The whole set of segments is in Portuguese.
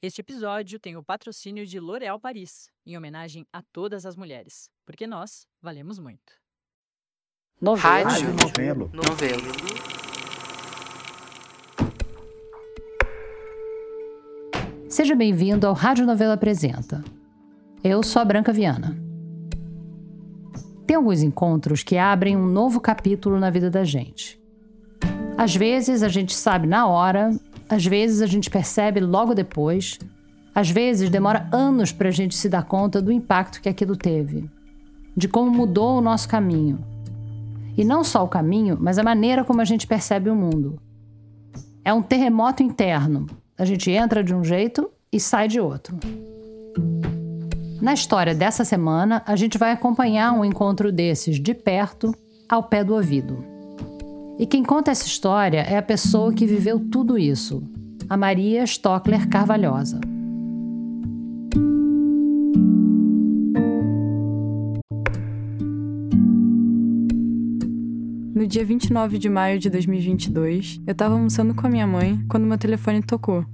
Este episódio tem o patrocínio de L'Oréal Paris, em homenagem a todas as mulheres, porque nós valemos muito. Novelo. Rádio Novelo. Novelo. Seja bem-vindo ao Rádio Novela Apresenta. Eu sou a Branca Viana. Tem alguns encontros que abrem um novo capítulo na vida da gente. Às vezes a gente sabe na hora, às vezes a gente percebe logo depois, às vezes demora anos para a gente se dar conta do impacto que aquilo teve, de como mudou o nosso caminho. E não só o caminho, mas a maneira como a gente percebe o mundo. É um terremoto interno. A gente entra de um jeito e sai de outro. Na história dessa semana, a gente vai acompanhar um encontro desses de perto, ao pé do ouvido. E quem conta essa história é a pessoa que viveu tudo isso, a Maria Stockler Carvalhosa. No dia 29 de maio de 2022, eu estava almoçando com a minha mãe quando meu telefone tocou.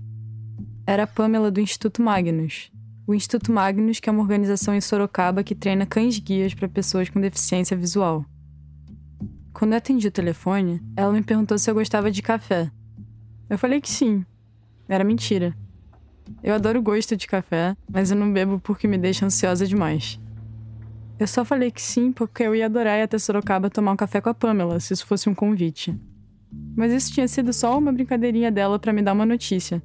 Era a Pamela do Instituto Magnus. O Instituto Magnus, que é uma organização em Sorocaba que treina cães-guias para pessoas com deficiência visual. Quando eu atendi o telefone, ela me perguntou se eu gostava de café. Eu falei que sim. Era mentira. Eu adoro o gosto de café, mas eu não bebo porque me deixa ansiosa demais. Eu só falei que sim porque eu ia adorar ir até Sorocaba tomar um café com a Pamela, se isso fosse um convite. Mas isso tinha sido só uma brincadeirinha dela para me dar uma notícia.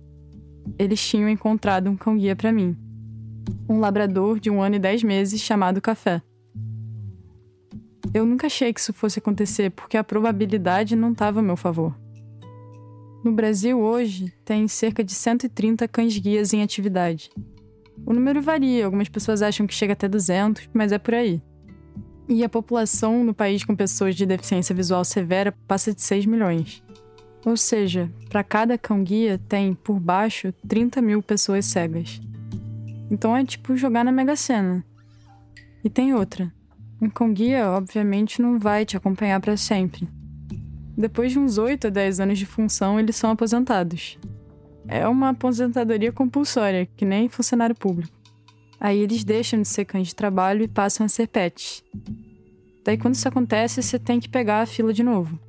Eles tinham encontrado um cão-guia para mim. Um labrador de um ano e dez meses chamado Café. Eu nunca achei que isso fosse acontecer porque a probabilidade não estava a meu favor. No Brasil, hoje, tem cerca de 130 cães-guias em atividade. O número varia, algumas pessoas acham que chega até 200, mas é por aí. E a população no país com pessoas de deficiência visual severa passa de 6 milhões. Ou seja, para cada cão-guia tem, por baixo, 30 mil pessoas cegas. Então é tipo jogar na Mega Sena. E tem outra. Um cão-guia, obviamente, não vai te acompanhar para sempre. Depois de uns 8 a 10 anos de função, eles são aposentados. É uma aposentadoria compulsória, que nem funcionário público. Aí eles deixam de ser cães de trabalho e passam a ser pets. Daí, quando isso acontece, você tem que pegar a fila de novo.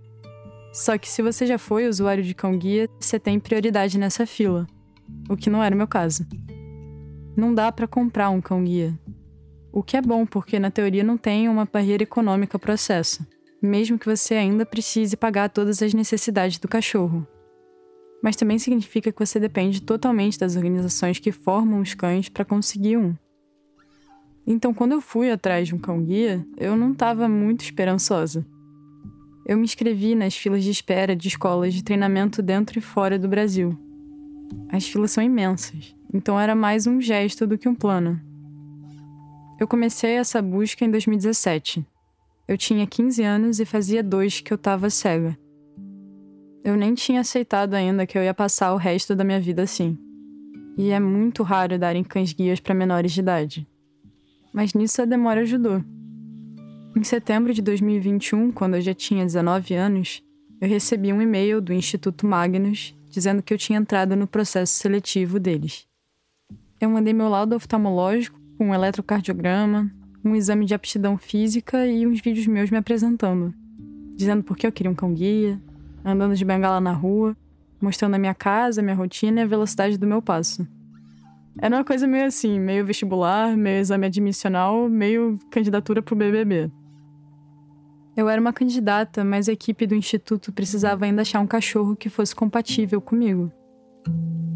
Só que se você já foi usuário de cão-guia, você tem prioridade nessa fila, o que não era o meu caso. Não dá para comprar um cão-guia. O que é bom, porque na teoria não tem uma barreira econômica ao processo, mesmo que você ainda precise pagar todas as necessidades do cachorro. Mas também significa que você depende totalmente das organizações que formam os cães para conseguir um. Então, quando eu fui atrás de um cão-guia, eu não estava muito esperançosa. Eu me inscrevi nas filas de espera de escolas de treinamento dentro e fora do Brasil. As filas são imensas, então era mais um gesto do que um plano. Eu comecei essa busca em 2017. Eu tinha 15 anos e fazia dois que eu estava cega. Eu nem tinha aceitado ainda que eu ia passar o resto da minha vida assim. E é muito raro darem cães-guias para menores de idade. Mas nisso a demora ajudou. Em setembro de 2021, quando eu já tinha 19 anos, eu recebi um e-mail do Instituto Magnus dizendo que eu tinha entrado no processo seletivo deles. Eu mandei meu laudo oftalmológico um eletrocardiograma, um exame de aptidão física e uns vídeos meus me apresentando, dizendo por que eu queria um cão-guia, andando de bengala na rua, mostrando a minha casa, minha rotina e a velocidade do meu passo. Era uma coisa meio assim, meio vestibular, meio exame admissional, meio candidatura pro BBB. Eu era uma candidata, mas a equipe do instituto precisava ainda achar um cachorro que fosse compatível comigo.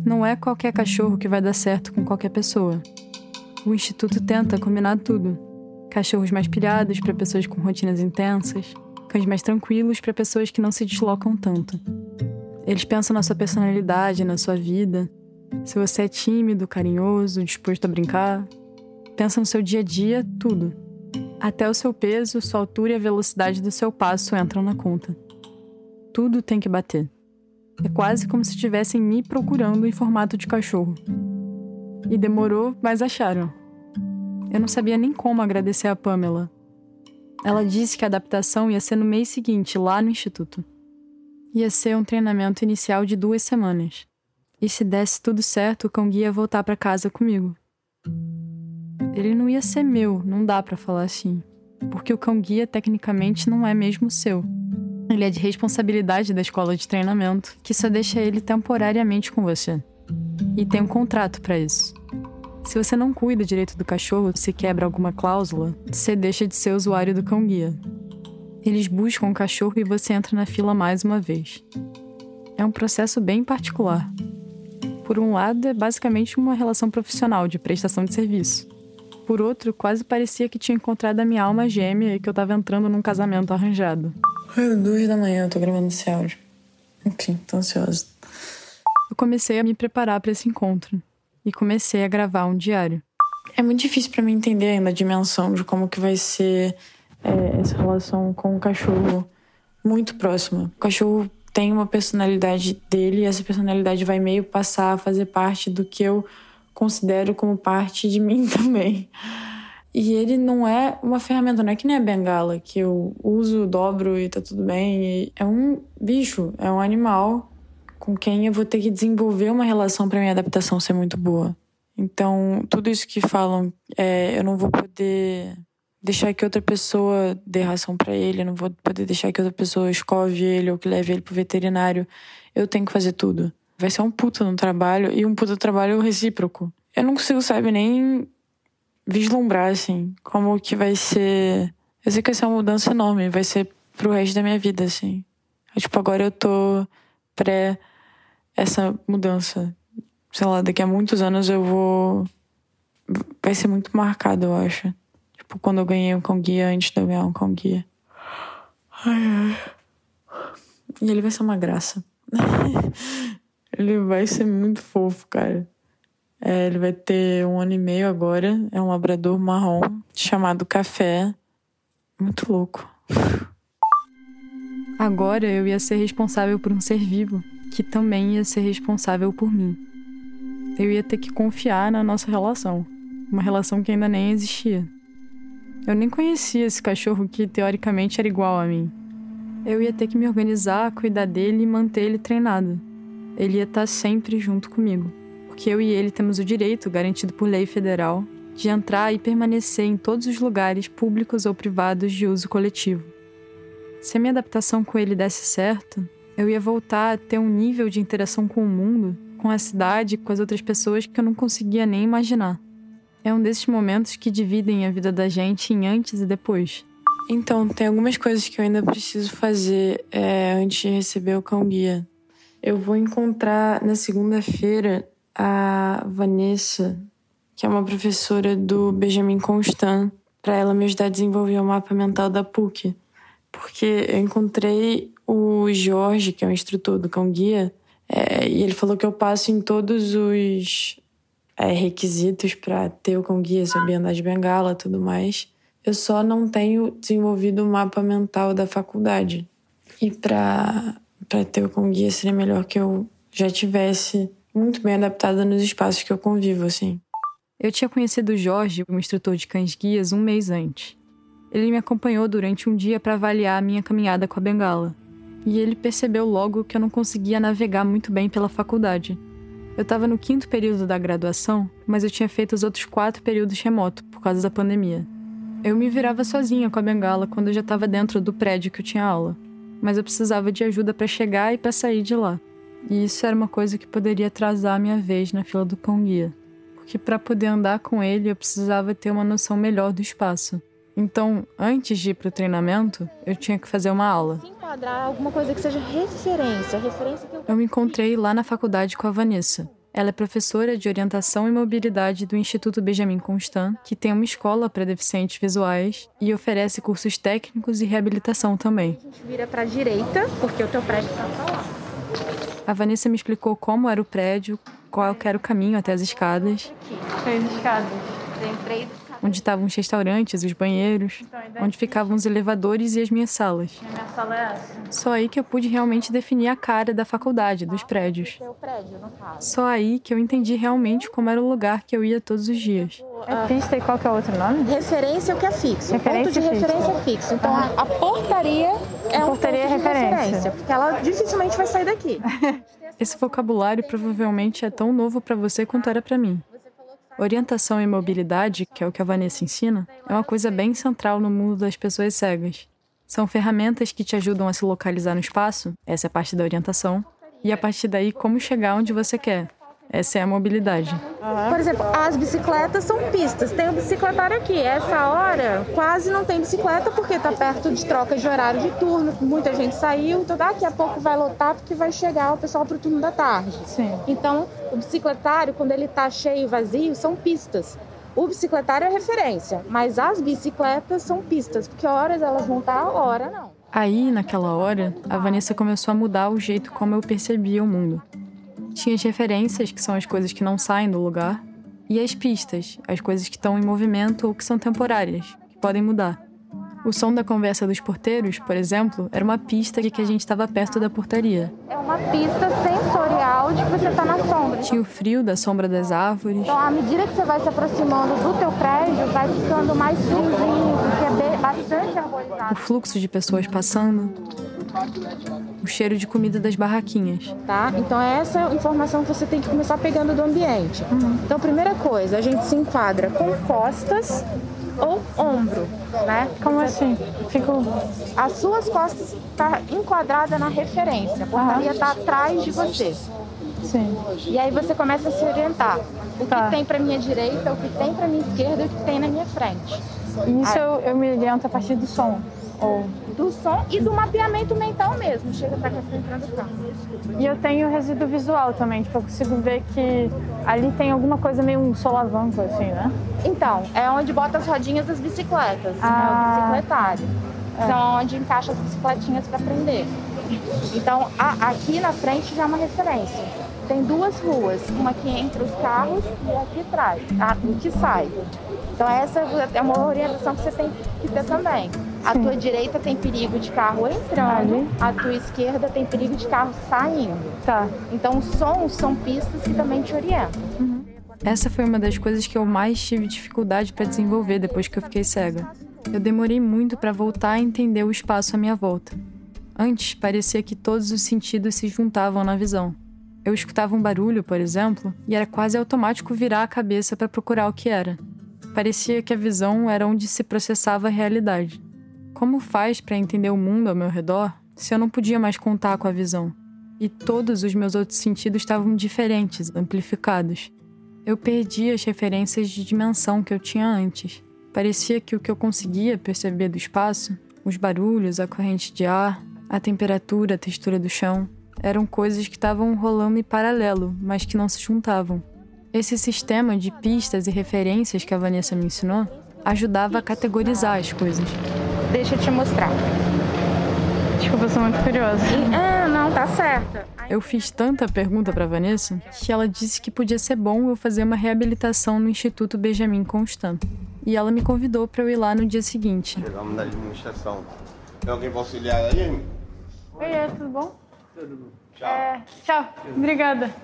Não é qualquer cachorro que vai dar certo com qualquer pessoa. O instituto tenta combinar tudo: cachorros mais pilhados para pessoas com rotinas intensas, cães mais tranquilos para pessoas que não se deslocam tanto. Eles pensam na sua personalidade, na sua vida, se você é tímido, carinhoso, disposto a brincar. Pensa no seu dia a dia, tudo. Até o seu peso, sua altura e a velocidade do seu passo entram na conta. Tudo tem que bater. É quase como se estivessem me procurando em formato de cachorro. E demorou, mas acharam. Eu não sabia nem como agradecer a Pamela, ela disse que a adaptação ia ser no mês seguinte, lá no instituto. Ia ser um treinamento inicial de duas semanas. E se desse tudo certo, o cão guia ia voltar para casa comigo. Ele não ia ser meu, não dá para falar assim. Porque o cão guia tecnicamente não é mesmo seu. Ele é de responsabilidade da escola de treinamento, que só deixa ele temporariamente com você. E tem um contrato para isso. Se você não cuida direito do cachorro, se quebra alguma cláusula, você deixa de ser usuário do cão guia. Eles buscam o cachorro e você entra na fila mais uma vez. É um processo bem particular. Por um lado, é basicamente uma relação profissional de prestação de serviço. Por outro, quase parecia que tinha encontrado a minha alma gêmea e que eu estava entrando num casamento arranjado. É duas da manhã, eu tô gravando esse áudio. Enfim, tô ansiosa. Eu comecei a me preparar para esse encontro e comecei a gravar um diário. É muito difícil para mim entender ainda a dimensão de como que vai ser é, essa relação com o cachorro muito próxima. O cachorro tem uma personalidade dele e essa personalidade vai meio passar a fazer parte do que eu considero como parte de mim também. E ele não é uma ferramenta, não é que nem a bengala, que eu uso, dobro e tá tudo bem. É um bicho, é um animal com quem eu vou ter que desenvolver uma relação para minha adaptação ser muito boa. Então, tudo isso que falam, é, eu não vou poder deixar que outra pessoa dê ração para ele, eu não vou poder deixar que outra pessoa escove ele ou que leve ele pro veterinário. Eu tenho que fazer tudo. Vai ser um puta no trabalho e um puta trabalho recíproco. Eu não consigo, sabe, nem vislumbrar, assim, como que vai ser. Eu sei que vai ser uma mudança enorme, vai ser pro resto da minha vida, assim. Tipo, agora eu tô pré essa mudança. Sei lá, daqui a muitos anos eu vou. Vai ser muito marcado, eu acho. Tipo, quando eu ganhei um cão guia antes de eu ganhar um cão guia. Ai, ai. E ele vai ser uma graça. ele vai ser muito fofo, cara. É, ele vai ter um ano e meio agora. É um labrador marrom chamado Café. Muito louco. Agora eu ia ser responsável por um ser vivo, que também ia ser responsável por mim. Eu ia ter que confiar na nossa relação, uma relação que ainda nem existia. Eu nem conhecia esse cachorro que teoricamente era igual a mim. Eu ia ter que me organizar, cuidar dele e manter ele treinado. Ele ia estar sempre junto comigo, porque eu e ele temos o direito, garantido por lei federal, de entrar e permanecer em todos os lugares públicos ou privados de uso coletivo. Se a minha adaptação com ele desse certo, eu ia voltar a ter um nível de interação com o mundo, com a cidade, com as outras pessoas que eu não conseguia nem imaginar. É um desses momentos que dividem a vida da gente em antes e depois. Então, tem algumas coisas que eu ainda preciso fazer é, antes de receber o cão guia. Eu vou encontrar na segunda-feira a Vanessa, que é uma professora do Benjamin Constant, para ela me ajudar a desenvolver o mapa mental da PUC. Porque eu encontrei o Jorge, que é o instrutor do cão guia, é, e ele falou que eu passo em todos os é, requisitos para ter o cão guia, saber andar de bengala tudo mais. Eu só não tenho desenvolvido o mapa mental da faculdade. E para ter o cão guia seria melhor que eu já tivesse muito bem adaptada nos espaços que eu convivo, assim. Eu tinha conhecido o Jorge, um instrutor de cães guias, um mês antes. Ele me acompanhou durante um dia para avaliar a minha caminhada com a bengala. E ele percebeu logo que eu não conseguia navegar muito bem pela faculdade. Eu estava no quinto período da graduação, mas eu tinha feito os outros quatro períodos remoto por causa da pandemia. Eu me virava sozinha com a bengala quando eu já estava dentro do prédio que eu tinha aula, mas eu precisava de ajuda para chegar e para sair de lá. E isso era uma coisa que poderia atrasar a minha vez na fila do pão guia, porque para poder andar com ele eu precisava ter uma noção melhor do espaço. Então, antes de ir para o treinamento, eu tinha que fazer uma aula. Se enquadrar alguma coisa que seja referência, referência que eu... eu me encontrei lá na faculdade com a Vanessa. Ela é professora de orientação e mobilidade do Instituto Benjamin Constant, que tem uma escola para deficientes visuais e oferece cursos técnicos e reabilitação também. A gente vira para a direita, porque o teu prédio está lá. A Vanessa me explicou como era o prédio, qual era o caminho até as escadas. Aqui, as escadas. Tem três onde estavam os restaurantes, os banheiros, então, onde ficavam os elevadores e as minhas salas. A minha sala é essa. Só aí que eu pude realmente definir a cara da faculdade, dos prédios. Prédio, Só aí que eu entendi realmente como era o lugar que eu ia todos os dias. É pista e qual que é o outro nome? Referência é o que é fixo. Referência ponto de referência fixo. Então, a, a portaria é um Portaria ponto é de referência. referência, porque ela dificilmente vai sair daqui. Esse vocabulário provavelmente é tão novo para você quanto era para mim. Orientação e mobilidade, que é o que a Vanessa ensina, é uma coisa bem central no mundo das pessoas cegas. São ferramentas que te ajudam a se localizar no espaço, essa é a parte da orientação, e a partir daí como chegar onde você quer. Essa é a mobilidade. Por exemplo, as bicicletas são pistas. Tem o bicicletário aqui. Essa hora quase não tem bicicleta porque está perto de troca de horário de turno. Muita gente saiu, então daqui a pouco vai lotar porque vai chegar o pessoal para o turno da tarde. Sim. Então, o bicicletário, quando ele está cheio e vazio, são pistas. O bicicletário é referência, mas as bicicletas são pistas, porque horas elas vão estar, hora não. Aí, naquela hora, a Vanessa começou a mudar o jeito como eu percebia o mundo. Tinha as referências, que são as coisas que não saem do lugar, e as pistas, as coisas que estão em movimento ou que são temporárias, que podem mudar. O som da conversa dos porteiros, por exemplo, era uma pista de que a gente estava perto da portaria. É uma pista sensorial de que você está na sombra. Tinha o frio da sombra das árvores, Então, à medida que você vai se aproximando do teu prédio, vai ficando mais friozinho, porque é bastante o arborizado, fluxo de pessoas passando, o cheiro de comida das barraquinhas. tá? Então, essa é a informação que você tem que começar pegando do ambiente. Então, primeira coisa, a gente se enquadra com costas ou ombro, né? Como assim? Fico. As suas costas tá enquadrada na referência, a portaria está atrás de você. Sim. E aí você começa a se orientar. O Tá. que tem para minha direita, o que tem para minha esquerda e o que tem na minha frente. Isso eu, eu me oriento a partir do som. Ou... Do som e do mapeamento mental mesmo. Chega pra cá, tá entrando no carro. E eu tenho resíduo visual também, tipo, eu consigo ver que ali tem alguma coisa meio um solavanco, assim, né? Então, é onde bota as rodinhas das bicicletas, Ah. né, o bicicletário. São onde encaixa as bicicletinhas para prender. Então, a- aqui na frente já é uma referência. Tem duas ruas, uma que entra os carros e aqui atrás, a, o que sai. Então, essa é uma orientação que você tem que ter também. A tua direita tem perigo de carro entrando, a tua esquerda tem perigo de carro saindo. Tá. Então, os sons são pistas que também te orientam. Essa foi uma das coisas que eu mais tive dificuldade para desenvolver depois que eu fiquei cega. Eu demorei muito para voltar a entender o espaço à minha volta. Antes, parecia que todos os sentidos se juntavam na visão. Eu escutava um barulho, por exemplo, e era quase automático virar a cabeça para procurar o que era. Parecia que a visão era onde se processava a realidade. Como faz para entender o mundo ao meu redor se eu não podia mais contar com a visão? E todos os meus outros sentidos estavam diferentes, amplificados. Eu perdi as referências de dimensão que eu tinha antes. Parecia que o que eu conseguia perceber do espaço, os barulhos, a corrente de ar, a temperatura, a textura do chão, eram coisas que estavam rolando em paralelo, mas que não se juntavam. Esse sistema de pistas e referências que a Vanessa me ensinou ajudava a categorizar as coisas. Deixa eu te mostrar. Desculpa, eu sou muito curiosa. E- ah, não, tá certa. Eu fiz tanta pergunta para Vanessa que ela disse que podia ser bom eu fazer uma reabilitação no Instituto Benjamin Constant. E ela me convidou para eu ir lá no dia seguinte. Chegamos da administração. Tem alguém para auxiliar aí? Oi, é, tudo bom? Tudo bom. Tchau. tchau, obrigada.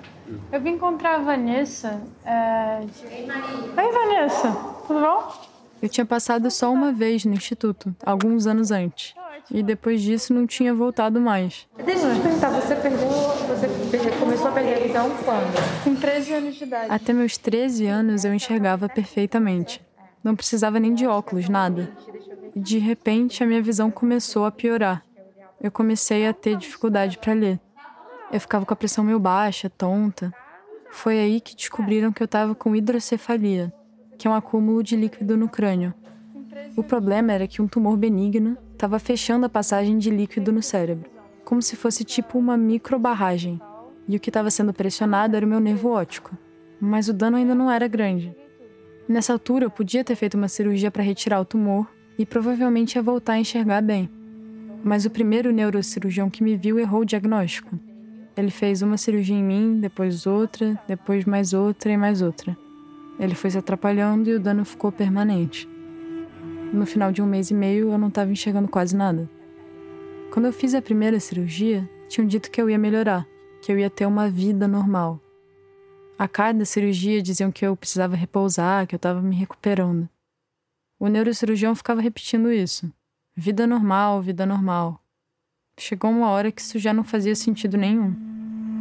Eu vim encontrar a Vanessa. É... Oi, Vanessa, tudo bom? Eu tinha passado só uma vez no instituto, alguns anos antes. E depois disso não tinha voltado mais. Deixa eu te perguntar, você perdeu, você começou a perder a visão quando? Com 13 anos de idade. Até meus 13 anos eu enxergava perfeitamente. Não precisava nem de óculos, nada. E de repente a minha visão começou a piorar. Eu comecei a ter dificuldade para ler. Eu ficava com a pressão meio baixa, tonta. Foi aí que descobriram que eu estava com hidrocefalia, que é um acúmulo de líquido no crânio. O problema era que um tumor benigno estava fechando a passagem de líquido no cérebro, como se fosse tipo uma microbarragem. E o que estava sendo pressionado era o meu nervo óptico. Mas o dano ainda não era grande. Nessa altura, eu podia ter feito uma cirurgia para retirar o tumor e provavelmente ia voltar a enxergar bem. Mas o primeiro neurocirurgião que me viu errou o diagnóstico. Ele fez uma cirurgia em mim, depois outra, depois mais outra e mais outra. Ele foi se atrapalhando e o dano ficou permanente. No final de um mês e meio, eu não estava enxergando quase nada. Quando eu fiz a primeira cirurgia, tinham dito que eu ia melhorar, que eu ia ter uma vida normal. A cada cirurgia diziam que eu precisava repousar, que eu estava me recuperando. O neurocirurgião ficava repetindo isso: vida normal, vida normal. Chegou uma hora que isso já não fazia sentido nenhum.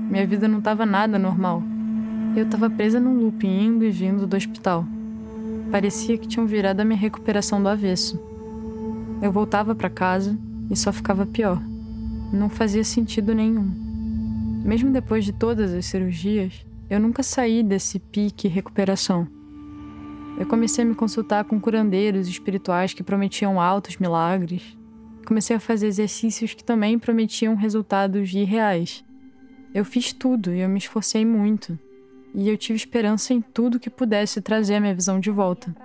Minha vida não estava nada normal. Eu estava presa num loop indo e vindo do hospital. Parecia que tinham virado a minha recuperação do avesso. Eu voltava para casa e só ficava pior. Não fazia sentido nenhum. Mesmo depois de todas as cirurgias, eu nunca saí desse pique recuperação. Eu comecei a me consultar com curandeiros espirituais que prometiam altos milagres. Comecei a fazer exercícios que também prometiam resultados irreais. Eu fiz tudo e eu me esforcei muito. E eu tive esperança em tudo que pudesse trazer a minha visão de volta.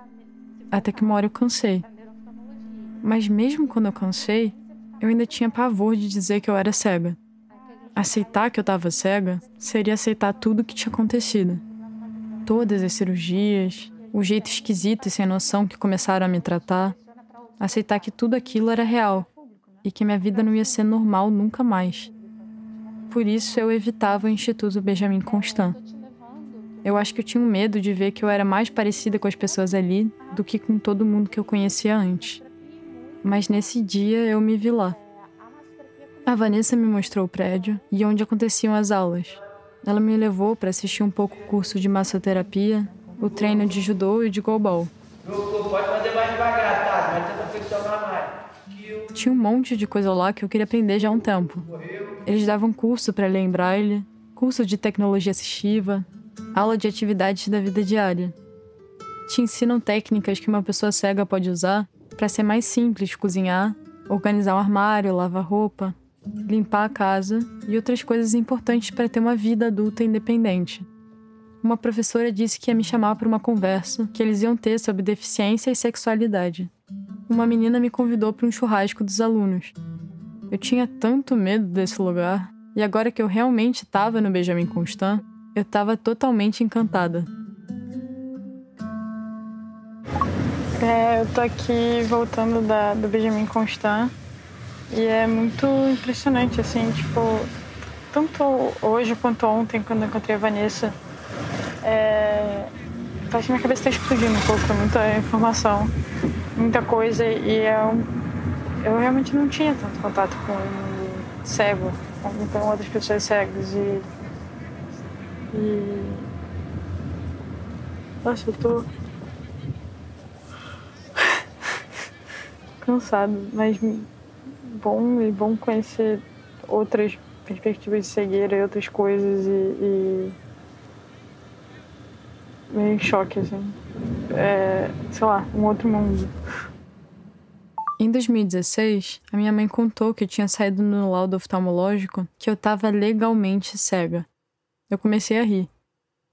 Até que uma hora eu cansei. Mas mesmo quando eu cansei, eu ainda tinha pavor de dizer que eu era cega. Aceitar que eu estava cega seria aceitar tudo o que tinha acontecido. Todas as cirurgias, o jeito esquisito e sem noção que começaram a me tratar. Aceitar que tudo aquilo era real e que minha vida não ia ser normal nunca mais. Por isso eu evitava o Instituto Benjamin Constant. Eu acho que eu tinha um medo de ver que eu era mais parecida com as pessoas ali do que com todo mundo que eu conhecia antes. Mas nesse dia eu me vi lá. A Vanessa me mostrou o prédio e onde aconteciam as aulas. Ela me levou para assistir um pouco o curso de massoterapia, o treino de judô e de goalball. Pode mais devagar, tá? Mais. Tinha um monte de coisa lá que eu queria aprender já há um tempo. Eles davam curso para ler em braille, curso de tecnologia assistiva, aula de atividades da vida diária. Te ensinam técnicas que uma pessoa cega pode usar para ser mais simples cozinhar, organizar um armário, lavar roupa, limpar a casa e outras coisas importantes para ter uma vida adulta independente. Uma professora disse que ia me chamar para uma conversa que eles iam ter sobre deficiência e sexualidade. Uma menina me convidou para um churrasco dos alunos. Eu tinha tanto medo desse lugar, e agora que eu realmente estava no Benjamin Constant, eu estava totalmente encantada. É, eu tô aqui voltando da, do Benjamin Constant e é muito impressionante, assim, tipo, tanto hoje quanto ontem, quando eu encontrei a Vanessa, é, parece que minha cabeça está explodindo um pouco, é muita informação, muita coisa e eu, é eu realmente não tinha tanto contato com cego, com outras pessoas cegas e, e nossa, eu tô cansado, mas bom e bom conhecer outras perspectivas de cegueira e outras coisas e, e meio em choque, assim. É, sei lá, um outro mundo. Em 2016, a minha mãe contou que tinha saído no laudo oftalmológico que eu estava legalmente cega. Eu comecei a rir.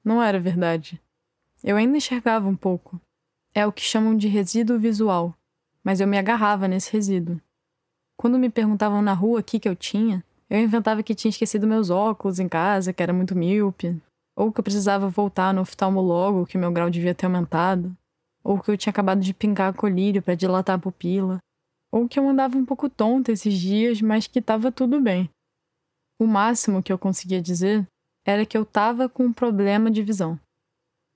Não era verdade. Eu ainda enxergava um pouco. É o que chamam de resíduo visual, mas eu me agarrava nesse resíduo. Quando me perguntavam na rua o que, que eu tinha, eu inventava que tinha esquecido meus óculos em casa, que era muito míope, ou que eu precisava voltar no oftalmologo, que meu grau devia ter aumentado, ou que eu tinha acabado de pingar colírio para dilatar a pupila, ou que eu andava um pouco tonta esses dias, mas que estava tudo bem. O máximo que eu conseguia dizer era que eu estava com um problema de visão.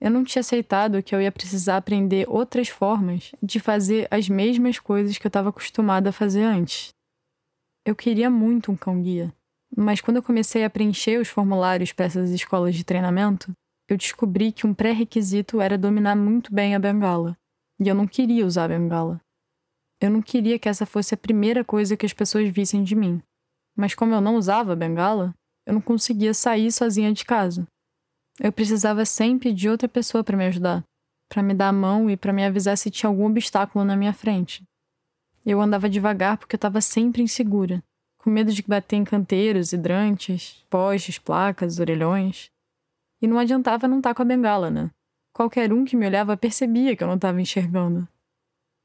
Eu não tinha aceitado que eu ia precisar aprender outras formas de fazer as mesmas coisas que eu estava acostumada a fazer antes. Eu queria muito um cão-guia, mas quando eu comecei a preencher os formulários para essas escolas de treinamento, eu descobri que um pré-requisito era dominar muito bem a bengala. E eu não queria usar a bengala. Eu não queria que essa fosse a primeira coisa que as pessoas vissem de mim. Mas como eu não usava a bengala, eu não conseguia sair sozinha de casa. Eu precisava sempre de outra pessoa para me ajudar, para me dar a mão e para me avisar se tinha algum obstáculo na minha frente. Eu andava devagar porque eu estava sempre insegura, com medo de bater em canteiros, hidrantes, postes, placas, orelhões. E não adiantava não estar tá com a bengala, né? Qualquer um que me olhava percebia que eu não estava enxergando.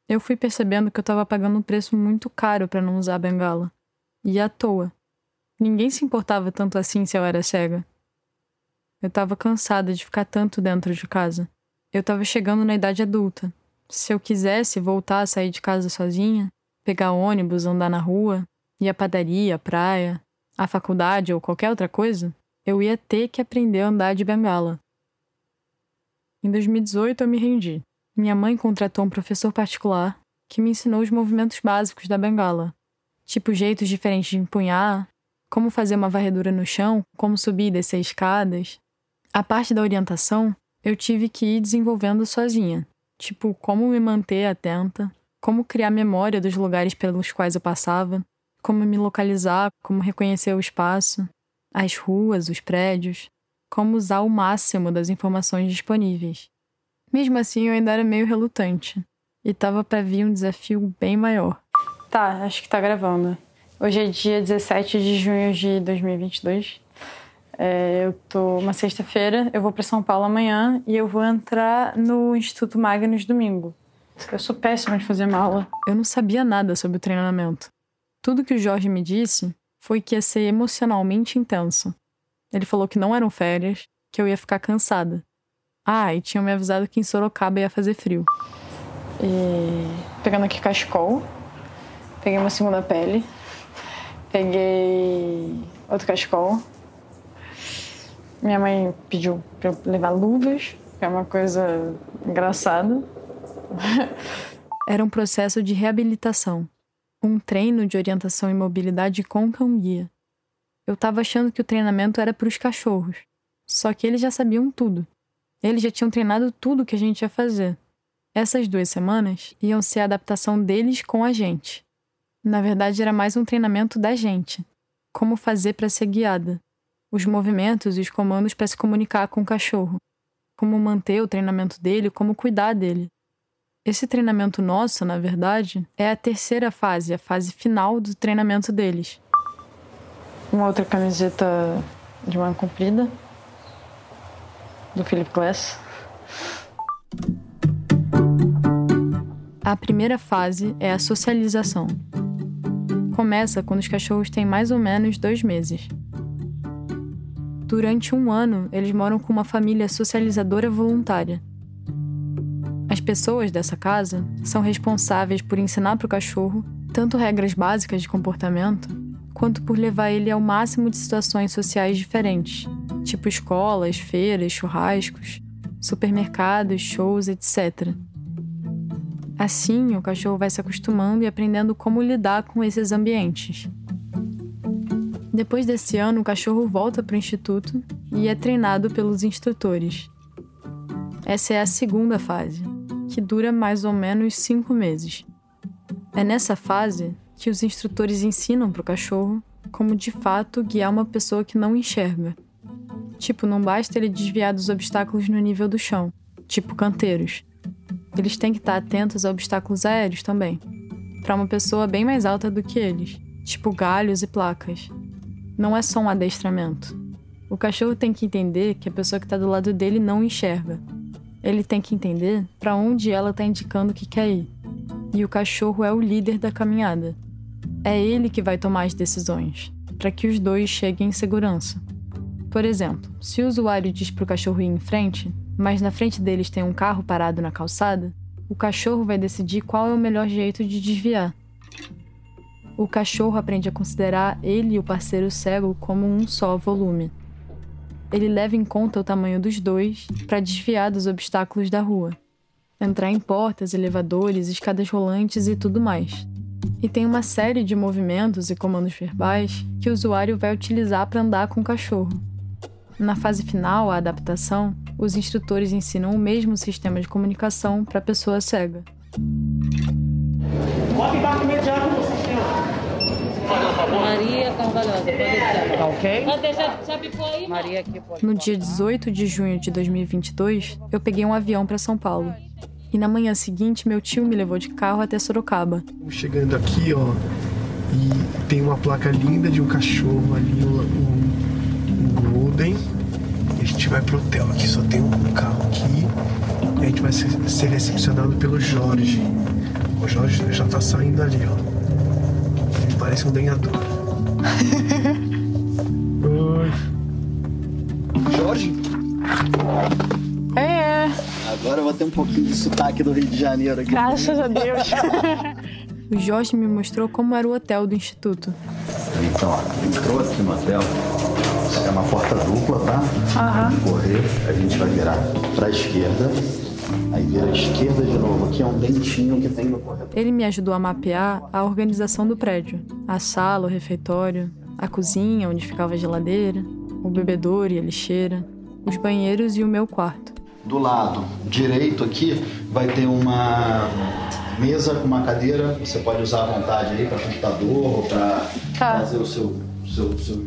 Eu fui percebendo que eu estava pagando um preço muito caro para não usar a bengala. E à toa. Ninguém se importava tanto assim se eu era cega. Eu estava cansada de ficar tanto dentro de casa. Eu estava chegando na idade adulta se eu quisesse voltar a sair de casa sozinha, pegar ônibus, andar na rua, ir à padaria, à praia, à faculdade ou qualquer outra coisa, eu ia ter que aprender a andar de bengala. Em 2018 eu me rendi. Minha mãe contratou um professor particular que me ensinou os movimentos básicos da bengala, tipo jeitos diferentes de empunhar, como fazer uma varredura no chão, como subir e descer escadas. A parte da orientação eu tive que ir desenvolvendo sozinha, tipo como me manter atenta, como criar memória dos lugares pelos quais eu passava, como me localizar, como reconhecer o espaço, as ruas, os prédios, como usar o máximo das informações disponíveis. Mesmo assim, eu ainda era meio relutante e tava para vir um desafio bem maior. Tá, acho que tá gravando. Hoje é dia 17 de junho de 2022. É, eu tô uma sexta-feira, eu vou para São Paulo amanhã e eu vou entrar no Instituto Magnus domingo. Eu sou péssima de fazer mala. Eu não sabia nada sobre o treinamento. Tudo que o Jorge me disse foi que ia ser emocionalmente intenso. Ele falou que não eram férias, que eu ia ficar cansada. Ah, e tinham me avisado que em Sorocaba ia fazer frio. E pegando aqui cachecol, peguei uma segunda pele, peguei outro cachecol. Minha mãe pediu pra eu levar luvas, que é uma coisa engraçada. Era um processo de reabilitação, um treino de orientação e mobilidade com cão guia. Eu estava achando que o treinamento era para os cachorros, só que eles já sabiam tudo. Eles já tinham treinado tudo que a gente ia fazer. Essas duas semanas iam ser a adaptação deles com a gente. Na verdade, era mais um treinamento da gente. Como fazer para ser guiada. Os movimentos e os comandos para se comunicar com o cachorro. Como manter o treinamento dele, como cuidar dele. Esse treinamento nosso, na verdade, é a terceira fase, a fase final do treinamento deles. Uma outra camiseta de manga comprida, do Philip Glass. A primeira fase é a socialização. Começa quando os cachorros têm mais ou menos dois meses. Durante um ano, eles moram com uma família socializadora voluntária. As pessoas dessa casa são responsáveis por ensinar para o cachorro tanto regras básicas de comportamento, quanto por levar ele ao máximo de situações sociais diferentes, tipo escolas, feiras, churrascos, supermercados, shows, etc. Assim, o cachorro vai se acostumando e aprendendo como lidar com esses ambientes. Depois desse ano, o cachorro volta para o instituto e é treinado pelos instrutores. Essa é a segunda fase, que dura mais ou menos cinco meses. É nessa fase que os instrutores ensinam para o cachorro como de fato guiar uma pessoa que não enxerga. Tipo, não basta ele desviar dos obstáculos no nível do chão, tipo canteiros. Eles têm que estar atentos a obstáculos aéreos também, para uma pessoa bem mais alta do que eles, tipo galhos e placas. Não é só um adestramento. O cachorro tem que entender que a pessoa que está do lado dele não enxerga. Ele tem que entender para onde ela está indicando que quer ir. E o cachorro é o líder da caminhada. É ele que vai tomar as decisões, para que os dois cheguem em segurança. Por exemplo, se o usuário diz para o cachorro ir em frente, mas na frente deles tem um carro parado na calçada, o cachorro vai decidir qual é o melhor jeito de desviar. O cachorro aprende a considerar ele e o parceiro cego como um só volume. Ele leva em conta o tamanho dos dois para desviar dos obstáculos da rua, entrar em portas, elevadores, escadas rolantes e tudo mais. E tem uma série de movimentos e comandos verbais que o usuário vai utilizar para andar com o cachorro. Na fase final, a adaptação, os instrutores ensinam o mesmo sistema de comunicação para a pessoa cega. Maria Carvalhosa, pode Tá ok? Maria aqui pode No dia 18 de junho de 2022, eu peguei um avião para São Paulo. E na manhã seguinte, meu tio me levou de carro até Sorocaba. Chegando aqui, ó, e tem uma placa linda de um cachorro ali, um, um, Golden. E a gente vai pro hotel aqui, só tem um carro aqui. E a gente vai ser, ser recepcionado pelo Jorge. O Jorge já tá saindo ali, ó. Ele parece um lenhador. Oi. Jorge? É, Agora eu vou ter um pouquinho de sotaque do Rio de Janeiro aqui. graças a Deus. O Jorge me mostrou como era o hotel do instituto. Então, ó, entrou aqui no hotel, é uma porta dupla, tá? Aham. Correr, a gente vai virar pra esquerda Aí vira à esquerda de novo. Aqui é um dentinho que tem no corredor. Ele me ajudou a mapear a organização do prédio: a sala, o refeitório, a cozinha, onde ficava a geladeira, o bebedouro e a lixeira, os banheiros e o meu quarto. Do lado direito aqui vai ter uma mesa com uma cadeira. Você pode usar à vontade aí para computador, para Tá. fazer o seu, seu, seu,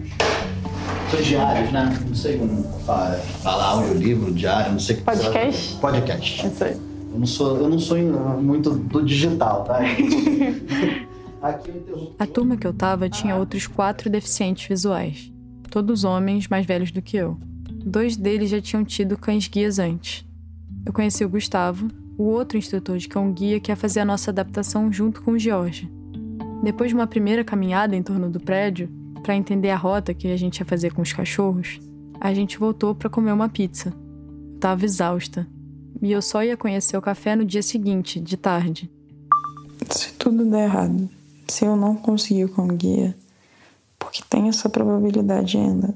diários, né? Não sei como fala, falar audiolivro, diário, não sei o que Podcast? Podcast. Isso aí. Eu não sou, eu não sou muito do digital, tá? Aqui eu interrompo. A turma que eu tava tinha outros quatro deficientes visuais. Todos homens mais velhos do que eu. Dois deles já tinham tido cães guias antes. Eu conheci o Gustavo, o outro instrutor de cão guia que ia fazer a nossa adaptação junto com o George. Depois de uma primeira caminhada em torno do prédio, para entender a rota que a gente ia fazer com os cachorros, a gente voltou para comer uma pizza. Eu tava exausta. E eu só ia conhecer o café no dia seguinte, de tarde. Se tudo der errado, se eu não conseguir com o guia, porque tem essa probabilidade ainda.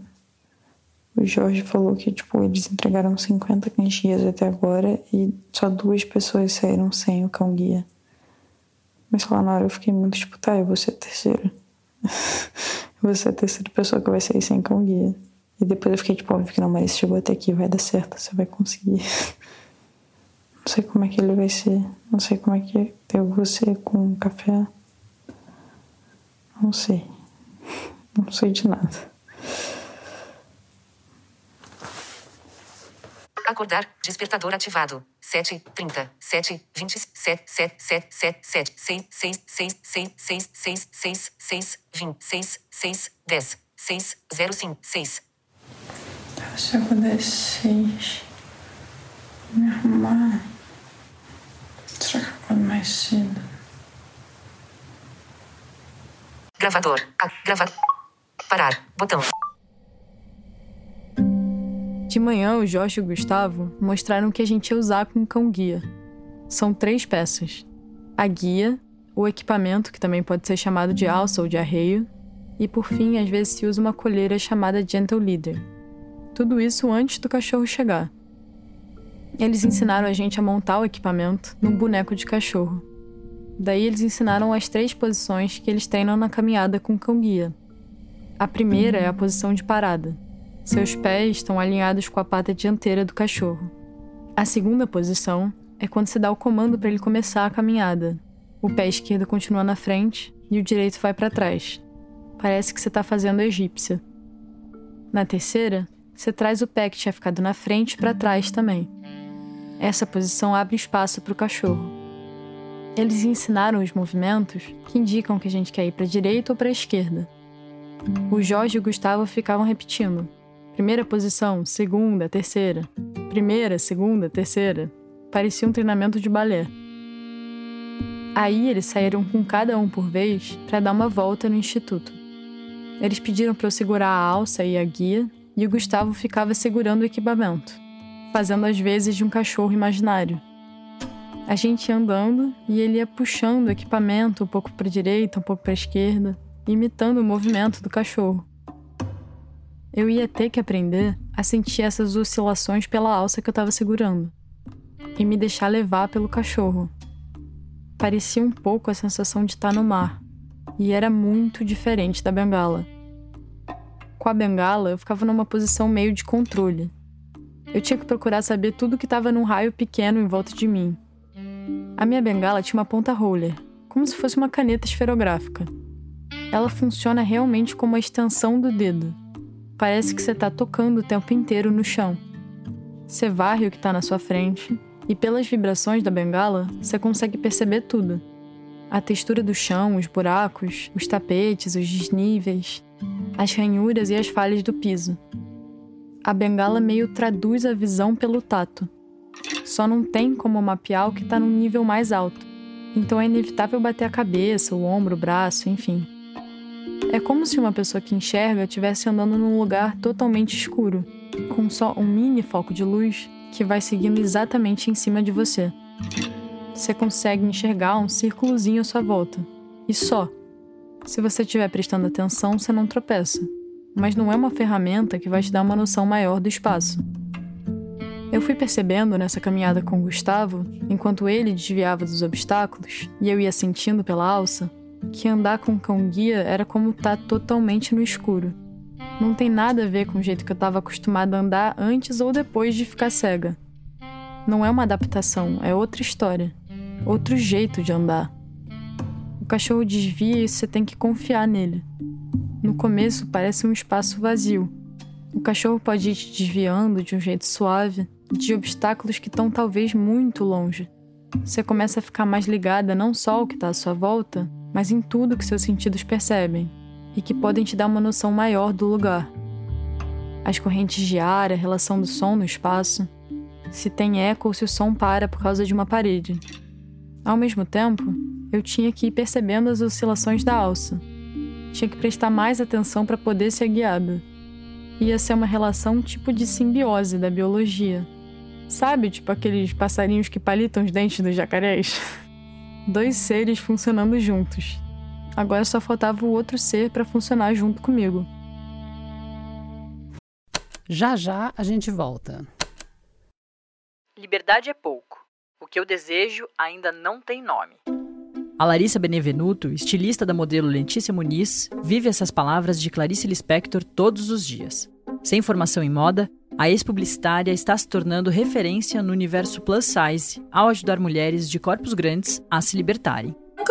O Jorge falou que, tipo, eles entregaram 50 cães guias até agora e só duas pessoas saíram sem o cão guia. Mas lá na hora eu fiquei muito tipo, tá, eu vou ser a vou ser a terceira pessoa que vai sair sem cão guia. E depois eu fiquei tipo, óbvio que não, mas chegou até aqui, vai dar certo, você vai conseguir. Não sei como é que ele vai ser. Não sei como é que eu vou ser com café. Não sei. Não sei de nada. Acordar, despertador ativado. 7, 30, 7, 20, 7, 7, 7, 7, 7, 6, 6, 6, 6, 6, 6, 6, 6, 20, 6, 6, 10, 6, 0, 5, 6. Se eu pudesse seis, me arrumar. Será que acordo mais cedo? Gravador. A, gravar. Parar. Botão. De manhã, o Jorge e o Gustavo mostraram o que a gente ia usar com o cão guia. São três peças: a guia, o equipamento, que também pode ser chamado de alça ou de arreio, e por fim, às vezes se usa uma colheira chamada Gentle Leader. Tudo isso antes do cachorro chegar. Eles ensinaram a gente a montar o equipamento num boneco de cachorro. Daí eles ensinaram as três posições que eles treinam na caminhada com o cão guia. A primeira é a posição de parada. Seus pés estão alinhados com a pata dianteira do cachorro. A segunda posição é quando se dá o comando para ele começar a caminhada. O pé esquerdo continua na frente e o direito vai para trás. Parece que você está fazendo a egípcia. Na terceira, você traz o pé que tinha ficado na frente para trás também. Essa posição abre espaço para o cachorro. Eles ensinaram os movimentos que indicam que a gente quer ir para a direita ou para a esquerda. O Jorge e o Gustavo ficavam repetindo: primeira posição, segunda, terceira. Primeira, segunda, terceira. Parecia um treinamento de balé. Aí eles saíram com cada um por vez para dar uma volta no instituto. Eles pediram para eu segurar a alça e a guia, e o Gustavo ficava segurando o equipamento, fazendo as vezes de um cachorro imaginário. A gente ia andando e ele ia puxando o equipamento um pouco para a direita, um pouco para a esquerda, imitando o movimento do cachorro. Eu ia ter que aprender a sentir essas oscilações pela alça que eu estava segurando e me deixar levar pelo cachorro. Parecia um pouco a sensação de estar no mar, e era muito diferente da bengala. Com a bengala, eu ficava numa posição meio de controle. Eu tinha que procurar saber tudo que estava num raio pequeno em volta de mim. A minha bengala tinha uma ponta roller, como se fosse uma caneta esferográfica. Ela funciona realmente como a extensão do dedo. Parece que você está tocando o tempo inteiro no chão. Você varre o que está na sua frente, e pelas vibrações da bengala, você consegue perceber tudo. A textura do chão, os buracos, os tapetes, os desníveis, as ranhuras e as falhas do piso. A bengala meio traduz a visão pelo tato. Só não tem como mapear o que está num nível mais alto. Então é inevitável bater a cabeça, o ombro, o braço, enfim. É como se uma pessoa que enxerga estivesse andando num lugar totalmente escuro, com só um mini foco de luz que vai seguindo exatamente em cima de você. Você consegue enxergar um círculozinho à sua volta. E só. Se você estiver prestando atenção, você não tropeça. Mas não é uma ferramenta que vai te dar uma noção maior do espaço. Eu fui percebendo nessa caminhada com Gustavo, enquanto ele desviava dos obstáculos e eu ia sentindo pela alça, que andar com cão guia era como estar tá totalmente no escuro. Não tem nada a ver com o jeito que eu estava acostumada a andar antes ou depois de ficar cega. Não é uma adaptação, é outra história, outro jeito de andar. O cachorro desvia e você tem que confiar nele. No começo parece um espaço vazio. O cachorro pode ir te desviando de um jeito suave, de obstáculos que estão talvez muito longe. Você começa a ficar mais ligada não só ao que está à sua volta, mas em tudo que seus sentidos percebem e que podem te dar uma noção maior do lugar. As correntes de ar, a relação do som no espaço, se tem eco ou se o som para por causa de uma parede. Ao mesmo tempo, eu tinha que ir percebendo as oscilações da alça. Tinha que prestar mais atenção para poder ser guiada. Ia ser uma relação tipo de simbiose da biologia. Sabe, tipo aqueles passarinhos que palitam os dentes dos jacarés? Dois seres funcionando juntos. Agora só faltava o outro ser para funcionar junto comigo. Já já a gente volta. Liberdade é pouco. O que eu desejo ainda não tem nome. A Larissa Benevenuto, estilista da modelo Letícia Muniz, vive essas palavras de Clarice Lispector todos os dias. Sem formação em moda, a ex-publicitária está se tornando referência no universo plus size ao ajudar mulheres de corpos grandes a se libertarem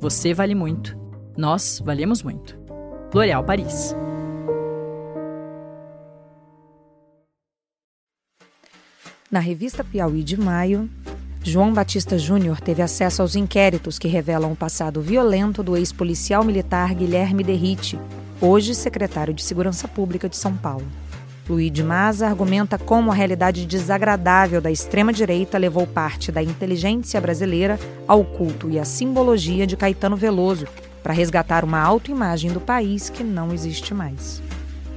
você vale muito. Nós valemos muito. L'Oréal Paris. Na revista Piauí de maio, João Batista Júnior teve acesso aos inquéritos que revelam o passado violento do ex-policial militar Guilherme Derrite, hoje secretário de Segurança Pública de São Paulo. Luiz de Maza argumenta como a realidade desagradável da extrema-direita levou parte da inteligência brasileira ao culto e à simbologia de Caetano Veloso para resgatar uma autoimagem do país que não existe mais.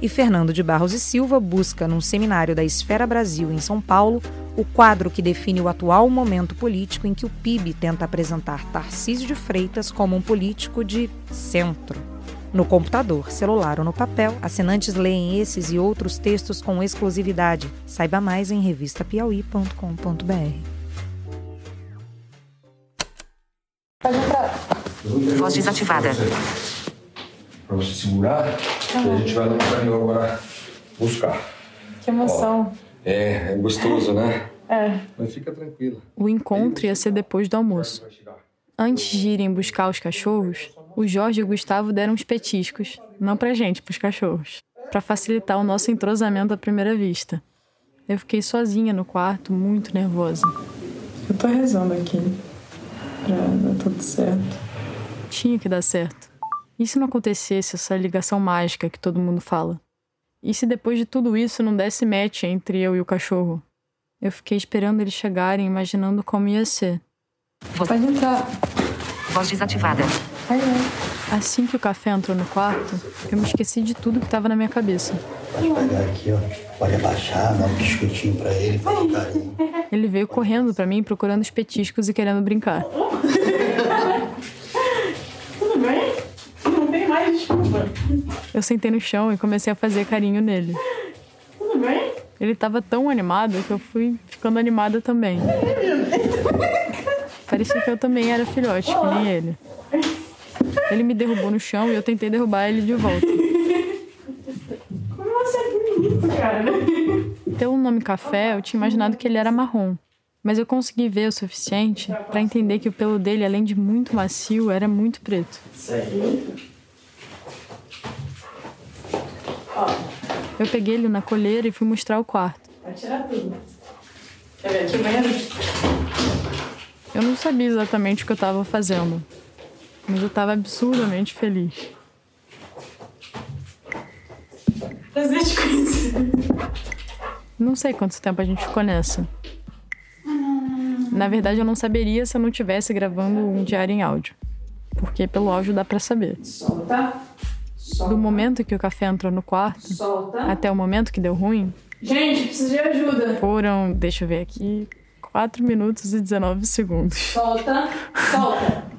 E Fernando de Barros e Silva busca, num seminário da Esfera Brasil em São Paulo, o quadro que define o atual momento político em que o PIB tenta apresentar Tarcísio de Freitas como um político de centro. No computador, celular ou no papel, assinantes leem esses e outros textos com exclusividade. Saiba mais em revistapiauí.com.br. Voz desativada. Para você segurar, ah. a gente vai no caminhão agora buscar. Que emoção. Ó, é, é gostoso, né? É. Mas fica tranquila. O encontro ia ser depois do almoço. Antes de irem buscar os cachorros, o Jorge e o Gustavo deram uns petiscos, não pra gente, pros cachorros, para facilitar o nosso entrosamento à primeira vista. Eu fiquei sozinha no quarto, muito nervosa. Eu tô rezando aqui pra dar tudo certo. Tinha que dar certo. E se não acontecesse essa ligação mágica que todo mundo fala? E se depois de tudo isso não desse match entre eu e o cachorro? Eu fiquei esperando eles chegarem, imaginando como ia ser. Pode entrar. Voz desativada. Ai, ai. Assim que o café entrou no quarto, eu me esqueci de tudo que estava na minha cabeça. Pode pegar aqui, ó. Pode abaixar, dar um biscoitinho pra ele, fazer carinho. Ele veio correndo para mim, procurando os petiscos e querendo brincar. Tudo bem? Não tem mais desculpa. Eu sentei no chão e comecei a fazer carinho nele. Tudo bem? Ele estava tão animado que eu fui ficando animada também. Parecia que eu também era filhote, que nem ele. Ele me derrubou no chão e eu tentei derrubar ele de volta. Como você é bonito, cara. Pelo nome café, eu tinha imaginado que ele era marrom. Mas eu consegui ver o suficiente para entender que o pelo dele, além de muito macio, era muito preto. Eu peguei ele na coleira e fui mostrar o quarto. Vai tirar tudo. Quer ver aqui? Eu não sabia exatamente o que eu estava fazendo, mas eu estava absurdamente feliz. Prazer te conhecer. Não sei quanto tempo a gente ficou nessa. Na verdade, eu não saberia se eu não estivesse gravando um diário em áudio. Porque pelo áudio dá pra saber. Solta. Do momento que o café entrou no quarto Solta. até o momento que deu ruim, Gente, preciso de ajuda. foram, deixa eu ver aqui, 4 minutos e 19 segundos. Solta. Solta.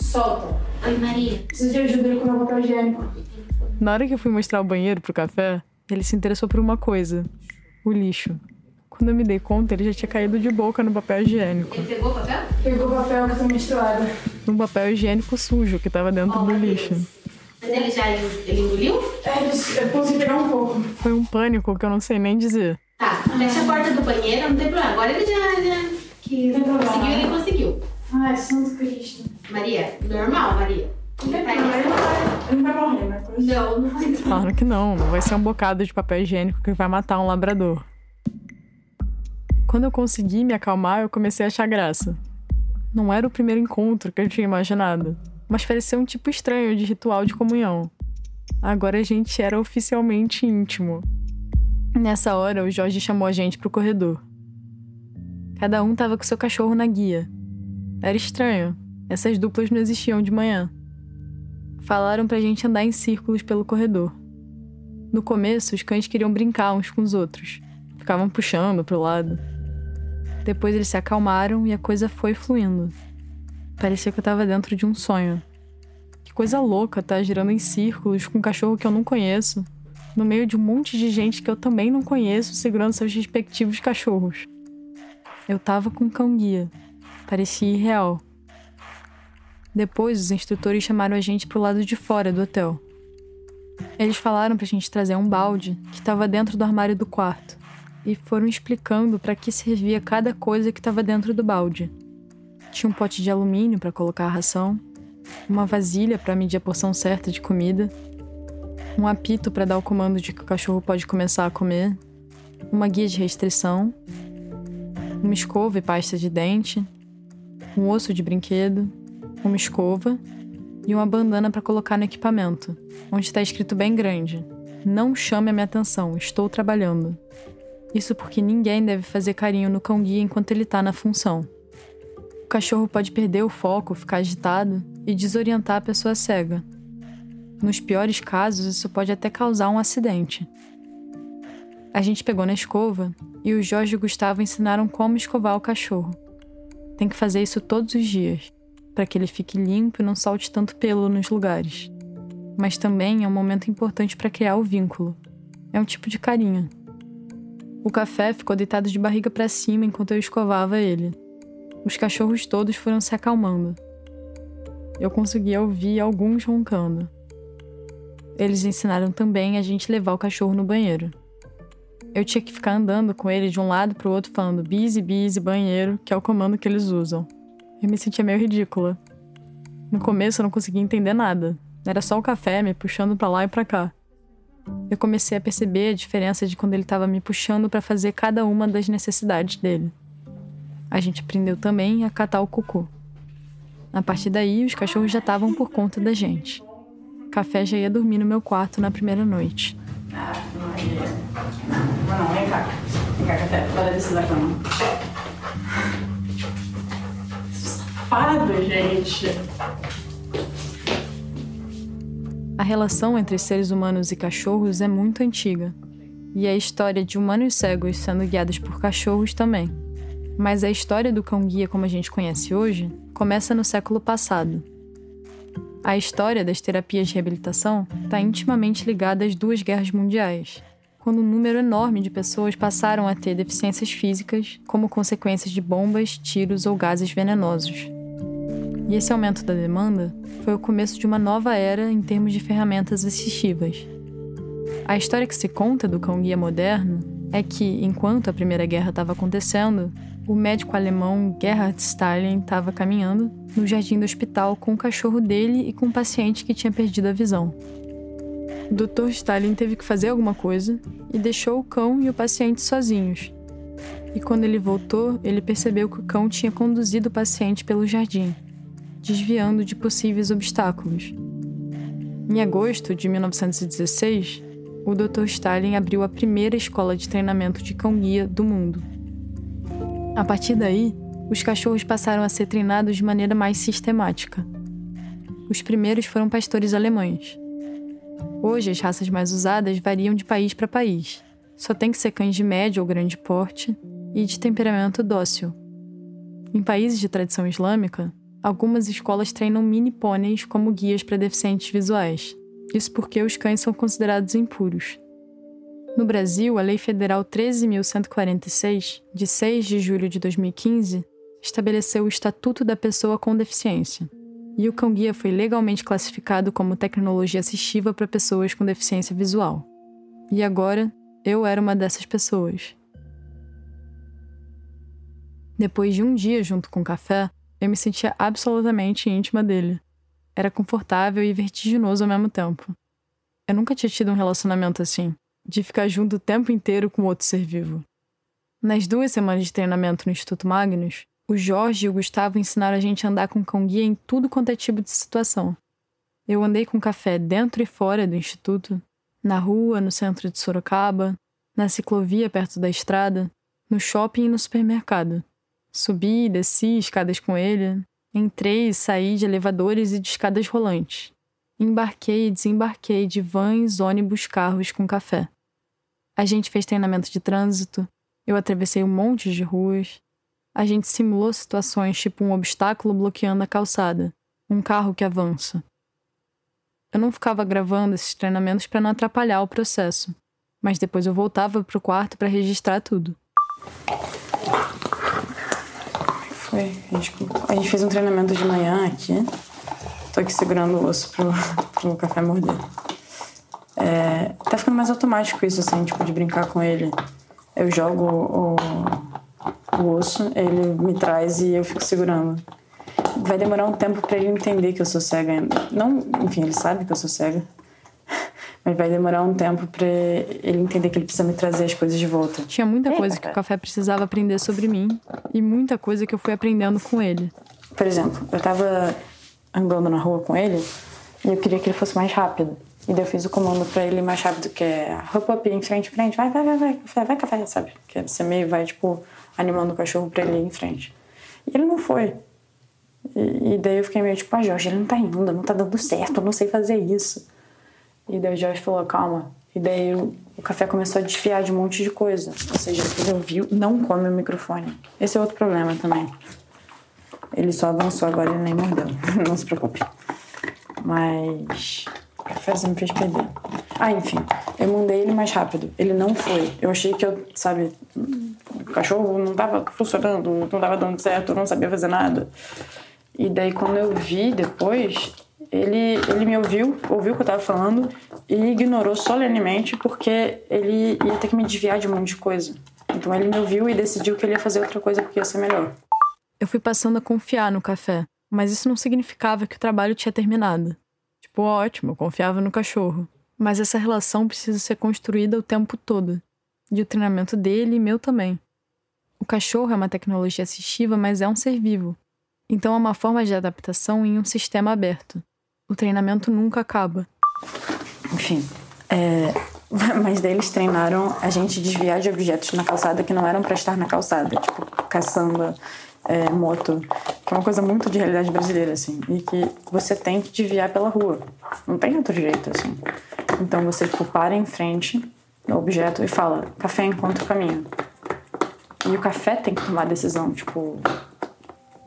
Solta. Oi, Maria. Preciso de ajuda com o meu papel higiênico. Na hora que eu fui mostrar o banheiro pro café, ele se interessou por uma coisa: o lixo. Quando eu me dei conta, ele já tinha caído de boca no papel higiênico. Ele pegou o papel? Pegou o papel que tá misturado. Num papel higiênico sujo que tava dentro do lixo. Mas ele já ele engoliu? É, eu consegui pegar um pouco. Foi um pânico que eu não sei nem dizer. Tá, fecha a porta do banheiro, não tem problema. Agora ele já, já que Não tem problema. conseguiu, ele conseguiu. Ai, Santo Cristo. Maria, normal, Maria. Não ele não vai, ele vai morrer, né? Não, não vai. Claro que não, não vai ser um bocado de papel higiênico que vai matar um labrador. Quando eu consegui me acalmar, eu comecei a achar graça. Não era o primeiro encontro que eu tinha imaginado, mas parecia um tipo estranho de ritual de comunhão. Agora a gente era oficialmente íntimo. Nessa hora, o Jorge chamou a gente pro corredor. Cada um tava com seu cachorro na guia. Era estranho. Essas duplas não existiam de manhã. Falaram pra gente andar em círculos pelo corredor. No começo, os cães queriam brincar uns com os outros. Ficavam puxando pro lado. Depois eles se acalmaram e a coisa foi fluindo. Parecia que eu tava dentro de um sonho. Que coisa louca tá girando em círculos com um cachorro que eu não conheço, no meio de um monte de gente que eu também não conheço, segurando seus respectivos cachorros. Eu tava com um cão-guia. Parecia irreal. Depois, os instrutores chamaram a gente pro lado de fora do hotel. Eles falaram pra gente trazer um balde que estava dentro do armário do quarto e foram explicando para que servia cada coisa que estava dentro do balde. Tinha um pote de alumínio para colocar a ração, uma vasilha para medir a porção certa de comida, um apito para dar o comando de que o cachorro pode começar a comer, uma guia de restrição, uma escova e pasta de dente, um osso de brinquedo, uma escova e uma bandana para colocar no equipamento, onde está escrito bem grande: Não chame a minha atenção, estou trabalhando. Isso porque ninguém deve fazer carinho no cão-guia enquanto ele está na função. O cachorro pode perder o foco, ficar agitado e desorientar a pessoa cega. Nos piores casos, isso pode até causar um acidente. A gente pegou na escova e o Jorge e o Gustavo ensinaram como escovar o cachorro. Tem que fazer isso todos os dias, para que ele fique limpo e não solte tanto pelo nos lugares. Mas também é um momento importante para criar o vínculo. É um tipo de carinho. O café ficou deitado de barriga para cima enquanto eu escovava ele. Os cachorros todos foram se acalmando. Eu conseguia ouvir alguns roncando. Eles ensinaram também a gente levar o cachorro no banheiro. Eu tinha que ficar andando com ele de um lado para o outro falando busy, busy, banheiro, que é o comando que eles usam. Eu me sentia meio ridícula. No começo eu não conseguia entender nada. Era só o café me puxando para lá e para cá. Eu comecei a perceber a diferença de quando ele estava me puxando para fazer cada uma das necessidades dele. A gente aprendeu também a catar o cocô. A partir daí, os cachorros já estavam por conta da gente. Café já ia dormir no meu quarto na primeira noite. Não, vem cá. Vem cá, café. Bora descer da cama. Safado, gente. A relação entre seres humanos e cachorros é muito antiga. E a história de humanos cegos sendo guiados por cachorros também. Mas a história do cão-guia como a gente conhece hoje começa no século passado. A história das terapias de reabilitação está intimamente ligada às duas guerras mundiais, quando um número enorme de pessoas passaram a ter deficiências físicas como consequências de bombas, tiros ou gases venenosos. E esse aumento da demanda foi o começo de uma nova era em termos de ferramentas assistivas. A história que se conta do cão-guia moderno é que, enquanto a Primeira Guerra estava acontecendo, o médico alemão Gerhard Stalin estava caminhando no jardim do hospital com o cachorro dele e com um paciente que tinha perdido a visão. O Dr. Stalin teve que fazer alguma coisa e deixou o cão e o paciente sozinhos. E quando ele voltou, ele percebeu que o cão tinha conduzido o paciente pelo jardim, desviando de possíveis obstáculos. Em agosto de 1916, o Dr. Stalin abriu a primeira escola de treinamento de cão-guia do mundo. A partir daí, os cachorros passaram a ser treinados de maneira mais sistemática. Os primeiros foram pastores alemães. Hoje, as raças mais usadas variam de país para país. Só tem que ser cães de médio ou grande porte e de temperamento dócil. Em países de tradição islâmica, algumas escolas treinam mini pôneis como guias para deficientes visuais. Isso porque os cães são considerados impuros. No Brasil, a Lei Federal 13.146, de 6 de julho de 2015, estabeleceu o Estatuto da Pessoa com Deficiência. E o cão-guia foi legalmente classificado como tecnologia assistiva para pessoas com deficiência visual. E agora, eu era uma dessas pessoas. Depois de um dia junto com o café, eu me sentia absolutamente íntima dele. Era confortável e vertiginoso ao mesmo tempo. Eu nunca tinha tido um relacionamento assim de ficar junto o tempo inteiro com outro ser vivo. Nas duas semanas de treinamento no Instituto Magnus, o Jorge e o Gustavo ensinaram a gente a andar com cão-guia em tudo quanto é tipo de situação. Eu andei com café dentro e fora do instituto, na rua, no centro de Sorocaba, na ciclovia perto da estrada, no shopping e no supermercado. Subi e desci escadas com ele, entrei e saí de elevadores e de escadas rolantes. Embarquei e desembarquei de vans, ônibus, carros com café. A gente fez treinamento de trânsito, eu atravessei um monte de ruas. A gente simulou situações tipo um obstáculo bloqueando a calçada, um carro que avança. Eu não ficava gravando esses treinamentos para não atrapalhar o processo, mas depois eu voltava pro quarto para registrar tudo. Foi. A gente, a gente fez um treinamento de manhã aqui. Tô aqui segurando o osso pro, pro café morder. É, tá ficando mais automático isso, assim, tipo, de brincar com ele. Eu jogo o, o osso, ele me traz e eu fico segurando. Vai demorar um tempo para ele entender que eu sou cega. Não, enfim, ele sabe que eu sou cega. Mas vai demorar um tempo para ele entender que ele precisa me trazer as coisas de volta. Tinha muita coisa que o café precisava aprender sobre mim e muita coisa que eu fui aprendendo com ele. Por exemplo, eu tava andando na rua com ele e eu queria que ele fosse mais rápido. E daí eu fiz o comando pra ele mais rápido, que é hop up, em frente, em frente, vai, vai, vai, vai, café, vai, café, sabe? Que você meio vai, tipo, animando o cachorro pra ele ir em frente. E ele não foi. E, e daí eu fiquei meio tipo, ah, Jorge, ele não tá indo, não tá dando certo, eu não sei fazer isso. E daí o Jorge falou, calma. E daí o, café começou a desfiar de um monte de coisa. Ou seja, ele ouviu, não come o microfone. Esse é outro problema também. Ele só avançou agora e nem mordeu. não se preocupe. Mas o café me fez perder. Ah, enfim. Eu mandei ele mais rápido. Ele não foi. Eu achei que eu, sabe, o cachorro não tava funcionando, não tava dando certo, eu não sabia fazer nada. E daí quando eu vi depois, ele, ele me ouviu, ouviu o que eu tava falando e ignorou solenemente porque ele ia ter que me desviar de um monte de coisa. Então ele me ouviu e decidiu que ele ia fazer outra coisa porque ia ser melhor. Eu fui passando a confiar no café, mas isso não significava que o trabalho tinha terminado. Tipo, ótimo, eu confiava no cachorro. Mas essa relação precisa ser construída o tempo todo. E o treinamento dele e meu também. O cachorro é uma tecnologia assistiva, mas é um ser vivo. Então é uma forma de adaptação em um sistema aberto. O treinamento nunca acaba. Enfim, é, Mas daí eles treinaram a gente desviar de objetos na calçada que não eram para estar na calçada, tipo caçamba, é, moto, que é uma coisa muito de realidade brasileira, assim, e que você tem que desviar pela rua. Não tem outro jeito, assim. Então você, tipo, para em frente do objeto e fala, café enquanto caminho. E o café tem que tomar decisão, tipo,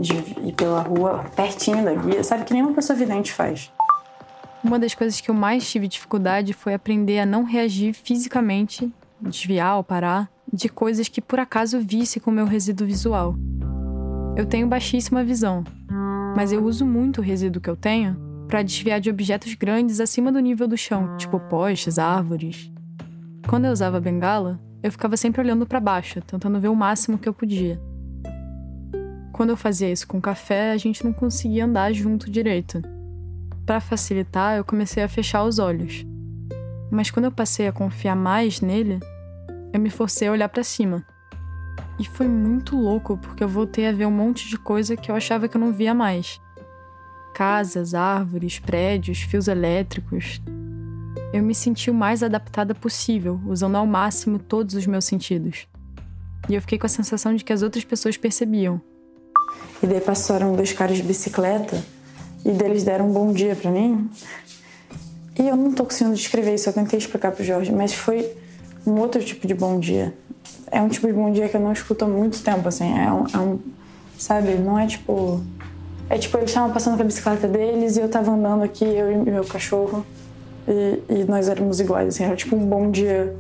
de ir pela rua pertinho da guia, sabe? Que nenhuma pessoa vidente faz. Uma das coisas que eu mais tive dificuldade foi aprender a não reagir fisicamente, desviar ou parar, de coisas que por acaso visse com meu resíduo visual. Eu tenho baixíssima visão, mas eu uso muito o resíduo que eu tenho para desviar de objetos grandes acima do nível do chão, tipo postes, árvores. Quando eu usava bengala, eu ficava sempre olhando para baixo, tentando ver o máximo que eu podia. Quando eu fazia isso com café, a gente não conseguia andar junto direito. Para facilitar, eu comecei a fechar os olhos. Mas quando eu passei a confiar mais nele, eu me forcei a olhar para cima. E foi muito louco porque eu voltei a ver um monte de coisa que eu achava que eu não via mais. Casas, árvores, prédios, fios elétricos. Eu me senti o mais adaptada possível, usando ao máximo todos os meus sentidos. E eu fiquei com a sensação de que as outras pessoas percebiam. E daí passaram dois caras de bicicleta e deles deram um bom dia para mim. E eu não tô conseguindo descrever isso, eu tentei explicar pro Jorge, mas foi um outro tipo de bom dia é um tipo de bom dia que eu não escuto há muito tempo, assim. É um, é um sabe? Não é tipo. É tipo, eles estavam passando com a bicicleta deles e eu tava andando aqui, eu e meu cachorro, e, e nós éramos iguais, assim. Era tipo um bom dia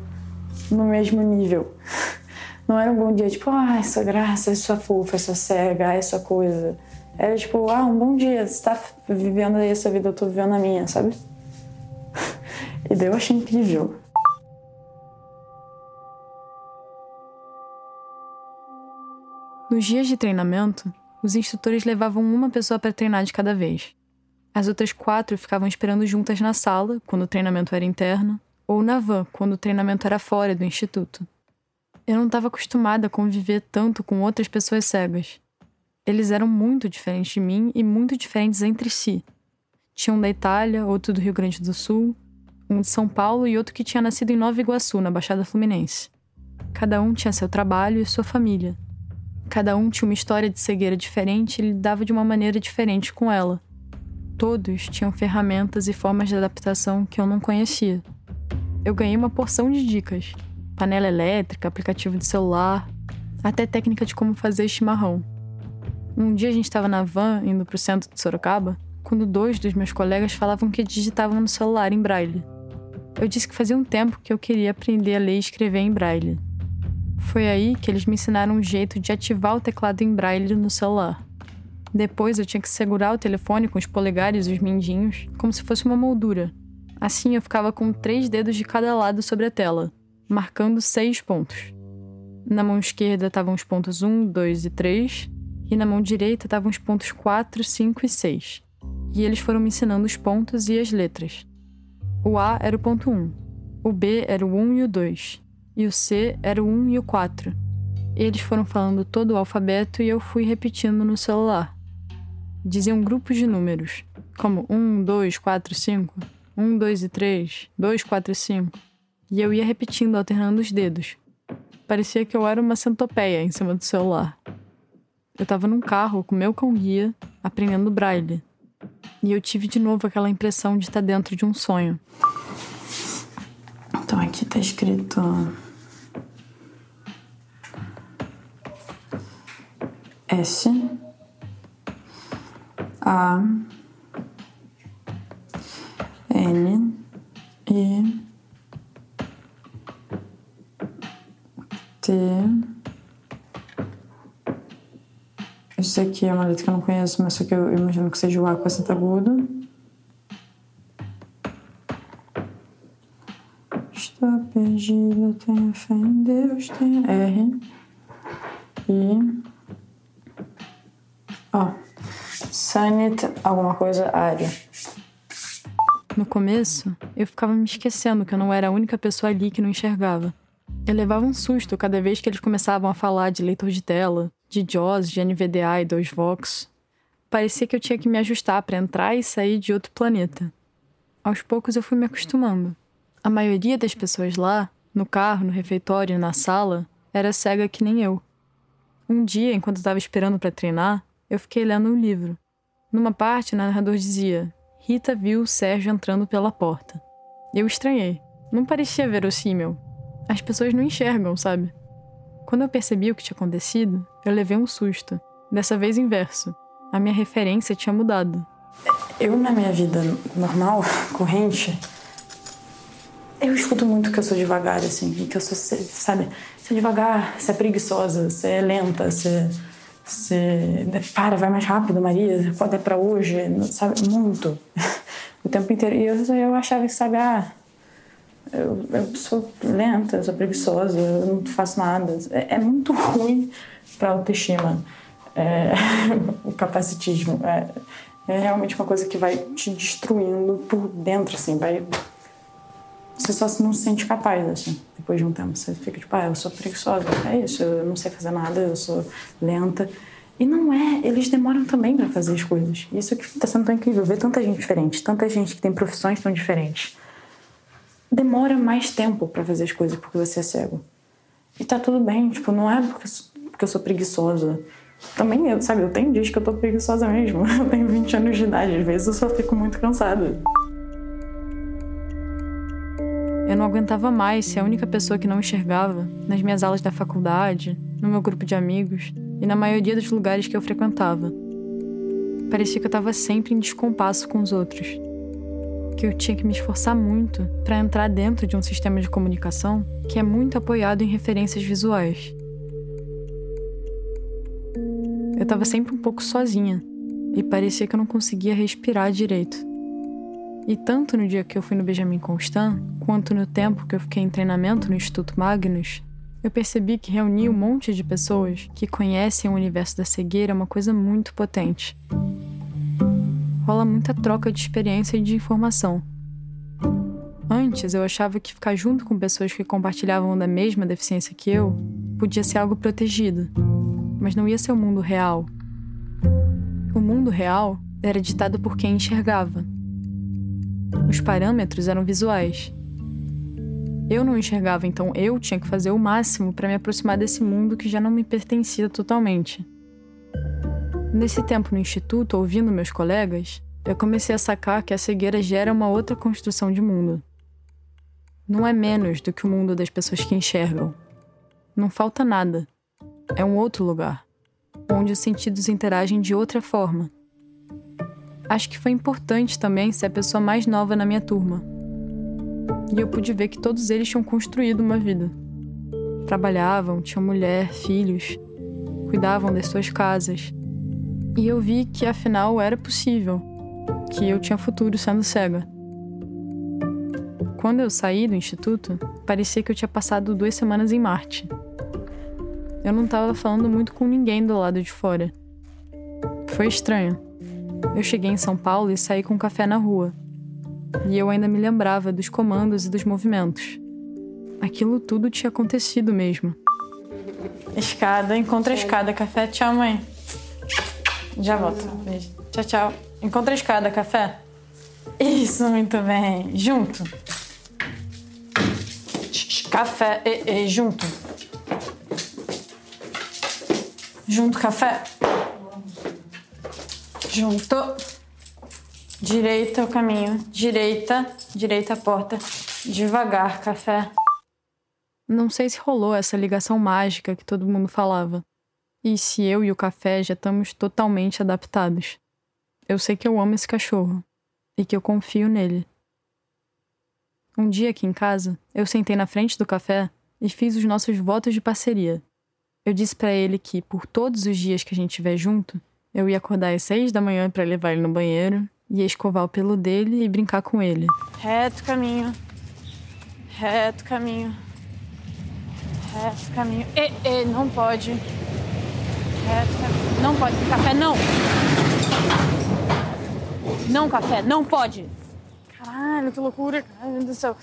no mesmo nível. Não era um bom dia tipo, ah, essa graça, essa fofa, essa cega, essa coisa. Era tipo, ah, um bom dia, você tá vivendo aí essa vida, eu tô vivendo a minha, sabe? E daí eu achei incrível. Nos dias de treinamento, os instrutores levavam uma pessoa para treinar de cada vez. As outras quatro ficavam esperando juntas na sala, quando o treinamento era interno, ou na van, quando o treinamento era fora do instituto. Eu não estava acostumada a conviver tanto com outras pessoas cegas. Eles eram muito diferentes de mim e muito diferentes entre si. Tinha um da Itália, outro do Rio Grande do Sul, um de São Paulo e outro que tinha nascido em Nova Iguaçu, na Baixada Fluminense. Cada um tinha seu trabalho e sua família, Cada um tinha uma história de cegueira diferente e lidava de uma maneira diferente com ela. Todos tinham ferramentas e formas de adaptação que eu não conhecia. Eu ganhei uma porção de dicas: panela elétrica, aplicativo de celular, até técnica de como fazer chimarrão. Um dia a gente estava na van indo para o centro de Sorocaba, quando dois dos meus colegas falavam que digitavam no celular em braille. Eu disse que fazia um tempo que eu queria aprender a ler e escrever em braille. Foi aí que eles me ensinaram um jeito de ativar o teclado em braille no celular. Depois eu tinha que segurar o telefone com os polegares e os mindinhos, como se fosse uma moldura. Assim eu ficava com três dedos de cada lado sobre a tela, marcando seis pontos. Na mão esquerda estavam os pontos 1, 2 e 3, e na mão direita estavam os pontos 4, 5 e 6. E eles foram me ensinando os pontos e as letras. O A era o ponto 1, o B era o 1 e o 2, e o C era o 1 e o 4. Eles foram falando todo o alfabeto e eu fui repetindo no celular. Diziam grupos de números, como 1, 2, 4, 5, 1, 2 e 3, 2, 4 e 5. E eu ia repetindo, alternando os dedos. Parecia que eu era uma centopeia em cima do celular. Eu estava num carro com meu cão-guia, aprendendo braille. E eu tive de novo aquela impressão de estar dentro de um sonho. Então aqui tá escrito S A N E T Isso aqui é uma letra que eu não conheço, mas só que eu imagino que seja o A com acento agudo. Estou perdido, tenho fé em Deus, tenho R. E Ó, oh. Sanit, alguma coisa, área. No começo, eu ficava me esquecendo que eu não era a única pessoa ali que não enxergava. Eu levava um susto cada vez que eles começavam a falar de leitor de tela, de JAWS, de NVDA e 2Vox. Parecia que eu tinha que me ajustar para entrar e sair de outro planeta. Aos poucos eu fui me acostumando. A maioria das pessoas lá, no carro, no refeitório, na sala, era cega que nem eu. Um dia, enquanto estava esperando para treinar, eu fiquei lendo um livro. Numa parte, o narrador dizia: Rita viu o Sérgio entrando pela porta. Eu estranhei. Não parecia verossímil. As pessoas não enxergam, sabe? Quando eu percebi o que tinha acontecido, eu levei um susto. Dessa vez inverso. A minha referência tinha mudado. Eu, na minha vida normal, corrente, eu escuto muito que eu sou devagar, assim, que eu sou, sabe, você é devagar, você é preguiçosa, você é lenta, você, você para, vai mais rápido, Maria, pode é para hoje, sabe, muito. o tempo inteiro. E eu, eu achava que, sabe, ah, eu, eu sou lenta, eu sou preguiçosa, eu não faço nada. É, é muito ruim para autoestima. É, o capacitismo. É, é realmente uma coisa que vai te destruindo por dentro, assim, vai você só não se sente capaz, assim, depois de um tempo. Você fica tipo, ah, eu sou preguiçosa, é isso, eu não sei fazer nada, eu sou lenta. E não é, eles demoram também para fazer as coisas. Isso que está sendo tão incrível, ver tanta gente diferente, tanta gente que tem profissões tão diferentes. Demora mais tempo para fazer as coisas porque você é cego. E tá tudo bem, tipo, não é porque, porque eu sou preguiçosa. Também, eu, sabe, eu tenho dias que eu tô preguiçosa mesmo. Eu tenho 20 anos de idade, às vezes eu só fico muito cansada. Eu não aguentava mais ser a única pessoa que não enxergava nas minhas aulas da faculdade, no meu grupo de amigos e na maioria dos lugares que eu frequentava. Parecia que eu estava sempre em descompasso com os outros. Que eu tinha que me esforçar muito para entrar dentro de um sistema de comunicação que é muito apoiado em referências visuais. Eu estava sempre um pouco sozinha e parecia que eu não conseguia respirar direito. E tanto no dia que eu fui no Benjamin Constant, quanto no tempo que eu fiquei em treinamento no Instituto Magnus, eu percebi que reunir um monte de pessoas que conhecem o universo da cegueira é uma coisa muito potente. Rola muita troca de experiência e de informação. Antes, eu achava que ficar junto com pessoas que compartilhavam da mesma deficiência que eu podia ser algo protegido, mas não ia ser o mundo real. O mundo real era ditado por quem enxergava, os parâmetros eram visuais. Eu não enxergava, então eu tinha que fazer o máximo para me aproximar desse mundo que já não me pertencia totalmente. Nesse tempo no instituto, ouvindo meus colegas, eu comecei a sacar que a cegueira gera uma outra construção de mundo. Não é menos do que o mundo das pessoas que enxergam. Não falta nada. É um outro lugar, onde os sentidos interagem de outra forma Acho que foi importante também ser a pessoa mais nova na minha turma. E eu pude ver que todos eles tinham construído uma vida. Trabalhavam, tinham mulher, filhos, cuidavam das suas casas. E eu vi que afinal era possível, que eu tinha futuro sendo cega. Quando eu saí do instituto, parecia que eu tinha passado duas semanas em Marte. Eu não estava falando muito com ninguém do lado de fora. Foi estranho. Eu cheguei em São Paulo e saí com um café na rua. E eu ainda me lembrava dos comandos e dos movimentos. Aquilo tudo tinha acontecido mesmo. Escada, encontra a escada, café. Tchau, mãe. Já volto. Beijo. Tchau, tchau. Encontra a escada, café. Isso, muito bem. Junto. Café. E, e, junto. Junto, café. Junto. Direita o caminho. Direita. Direita a porta. Devagar, café. Não sei se rolou essa ligação mágica que todo mundo falava. E se eu e o café já estamos totalmente adaptados. Eu sei que eu amo esse cachorro. E que eu confio nele. Um dia aqui em casa, eu sentei na frente do café e fiz os nossos votos de parceria. Eu disse para ele que, por todos os dias que a gente estiver junto, eu ia acordar às seis da manhã para levar ele no banheiro, ia escovar o pelo dele e brincar com ele. Reto caminho. Reto caminho. Reto caminho. E, e, não pode. Não pode. Café não. Não, café, não pode. Caralho, que loucura. Ai, meu Deus do céu.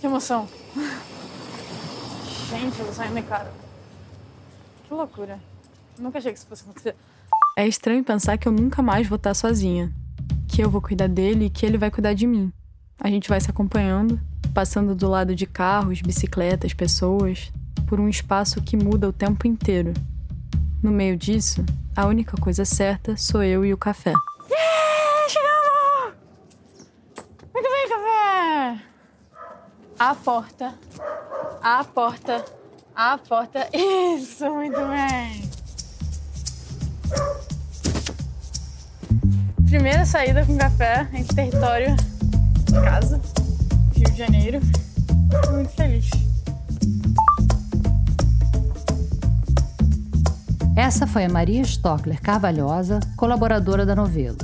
Que emoção. Gente, eu vou sair minha cara. Que loucura. Nunca achei que isso fosse acontecer. É estranho pensar que eu nunca mais vou estar sozinha. Que eu vou cuidar dele e que ele vai cuidar de mim. A gente vai se acompanhando passando do lado de carros, bicicletas, pessoas, por um espaço que muda o tempo inteiro. No meio disso, a única coisa certa sou eu e o café. Yeah, chegamos! Muito bem, café! A porta, a porta, a porta. Isso, muito bem! Primeira saída com café em território casa, Rio de Janeiro. Muito feliz. Essa foi a Maria Stockler Carvalhosa, colaboradora da novela.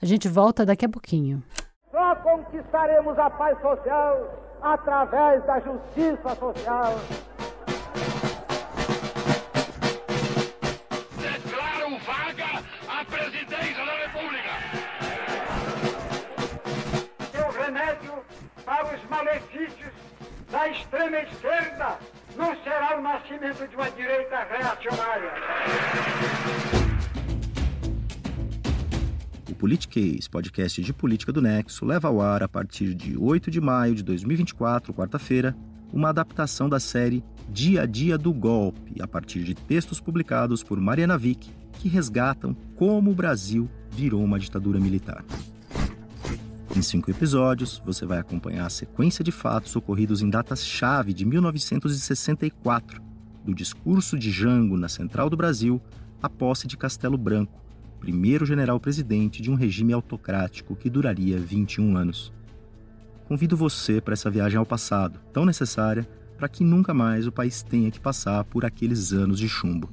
A gente volta daqui a pouquinho. Só conquistaremos a paz social através da justiça social. Declaro vaga a presidência da República. Seu remédio para os malefícios da extrema esquerda não será o nascimento de uma reacionária. O Politiquês, podcast de política do Nexo, leva ao ar a partir de 8 de maio de 2024, quarta-feira, uma adaptação da série Dia a Dia do Golpe, a partir de textos publicados por Mariana Vick, que resgatam como o Brasil virou uma ditadura militar. Em cinco episódios, você vai acompanhar a sequência de fatos ocorridos em datas-chave de 1964, do discurso de Jango na Central do Brasil à posse de Castelo Branco, primeiro general-presidente de um regime autocrático que duraria 21 anos. Convido você para essa viagem ao passado, tão necessária para que nunca mais o país tenha que passar por aqueles anos de chumbo.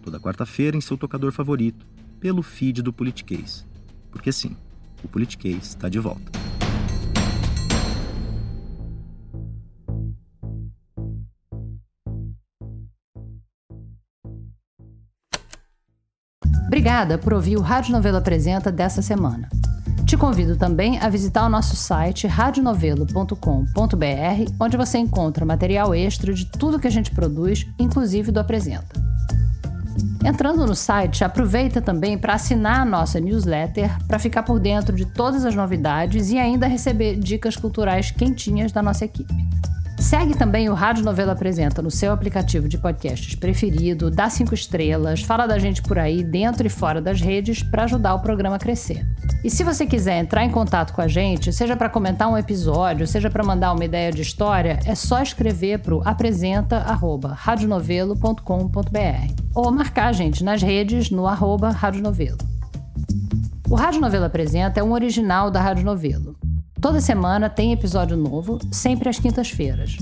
Toda quarta-feira em seu tocador favorito, pelo feed do Politiquês. Porque sim, o Politiquês está de volta. Obrigada por ouvir o Rádio Novelo Apresenta dessa semana. Te convido também a visitar o nosso site radionovelo.com.br, onde você encontra material extra de tudo que a gente produz, inclusive do Apresenta. Entrando no site, aproveita também para assinar a nossa newsletter para ficar por dentro de todas as novidades e ainda receber dicas culturais quentinhas da nossa equipe. Segue também o Rádio Novela Apresenta no seu aplicativo de podcasts preferido, dá cinco estrelas, fala da gente por aí, dentro e fora das redes, para ajudar o programa a crescer. E se você quiser entrar em contato com a gente, seja para comentar um episódio, seja para mandar uma ideia de história, é só escrever para o apresenta.radionovelo.com.br ou marcar a gente nas redes no arroba Rádio Novelo. O Rádio Novelo Apresenta é um original da Rádio Novelo. Toda semana tem episódio novo, sempre às quintas-feiras.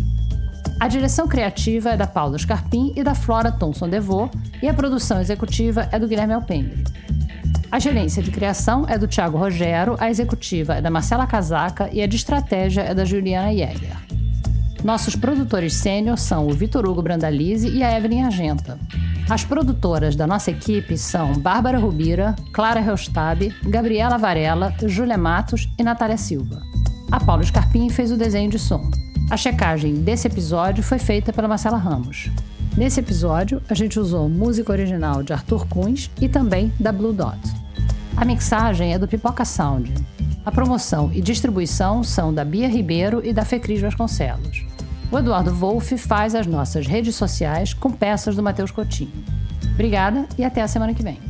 A direção criativa é da Paula Scarpim e da Flora Thomson Devô, e a produção executiva é do Guilherme Alpendre. A gerência de criação é do Thiago Rogero, a executiva é da Marcela Casaca e a de estratégia é da Juliana Jäger. Nossos produtores sênior são o Vitor Hugo Brandalize e a Evelyn Argenta. As produtoras da nossa equipe são Bárbara Rubira, Clara Reustab, Gabriela Varela, Júlia Matos e Natália Silva. A Paula Scarpim fez o desenho de som. A checagem desse episódio foi feita pela Marcela Ramos. Nesse episódio, a gente usou música original de Arthur Kunz e também da Blue Dot. A mixagem é do Pipoca Sound. A promoção e distribuição são da Bia Ribeiro e da Fecris Vasconcelos. O Eduardo Wolff faz as nossas redes sociais com peças do Matheus Coutinho. Obrigada e até a semana que vem.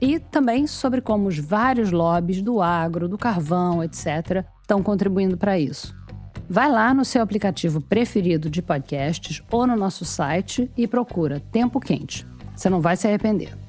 E também sobre como os vários lobbies do agro, do carvão, etc., estão contribuindo para isso. Vai lá no seu aplicativo preferido de podcasts ou no nosso site e procura Tempo Quente. Você não vai se arrepender.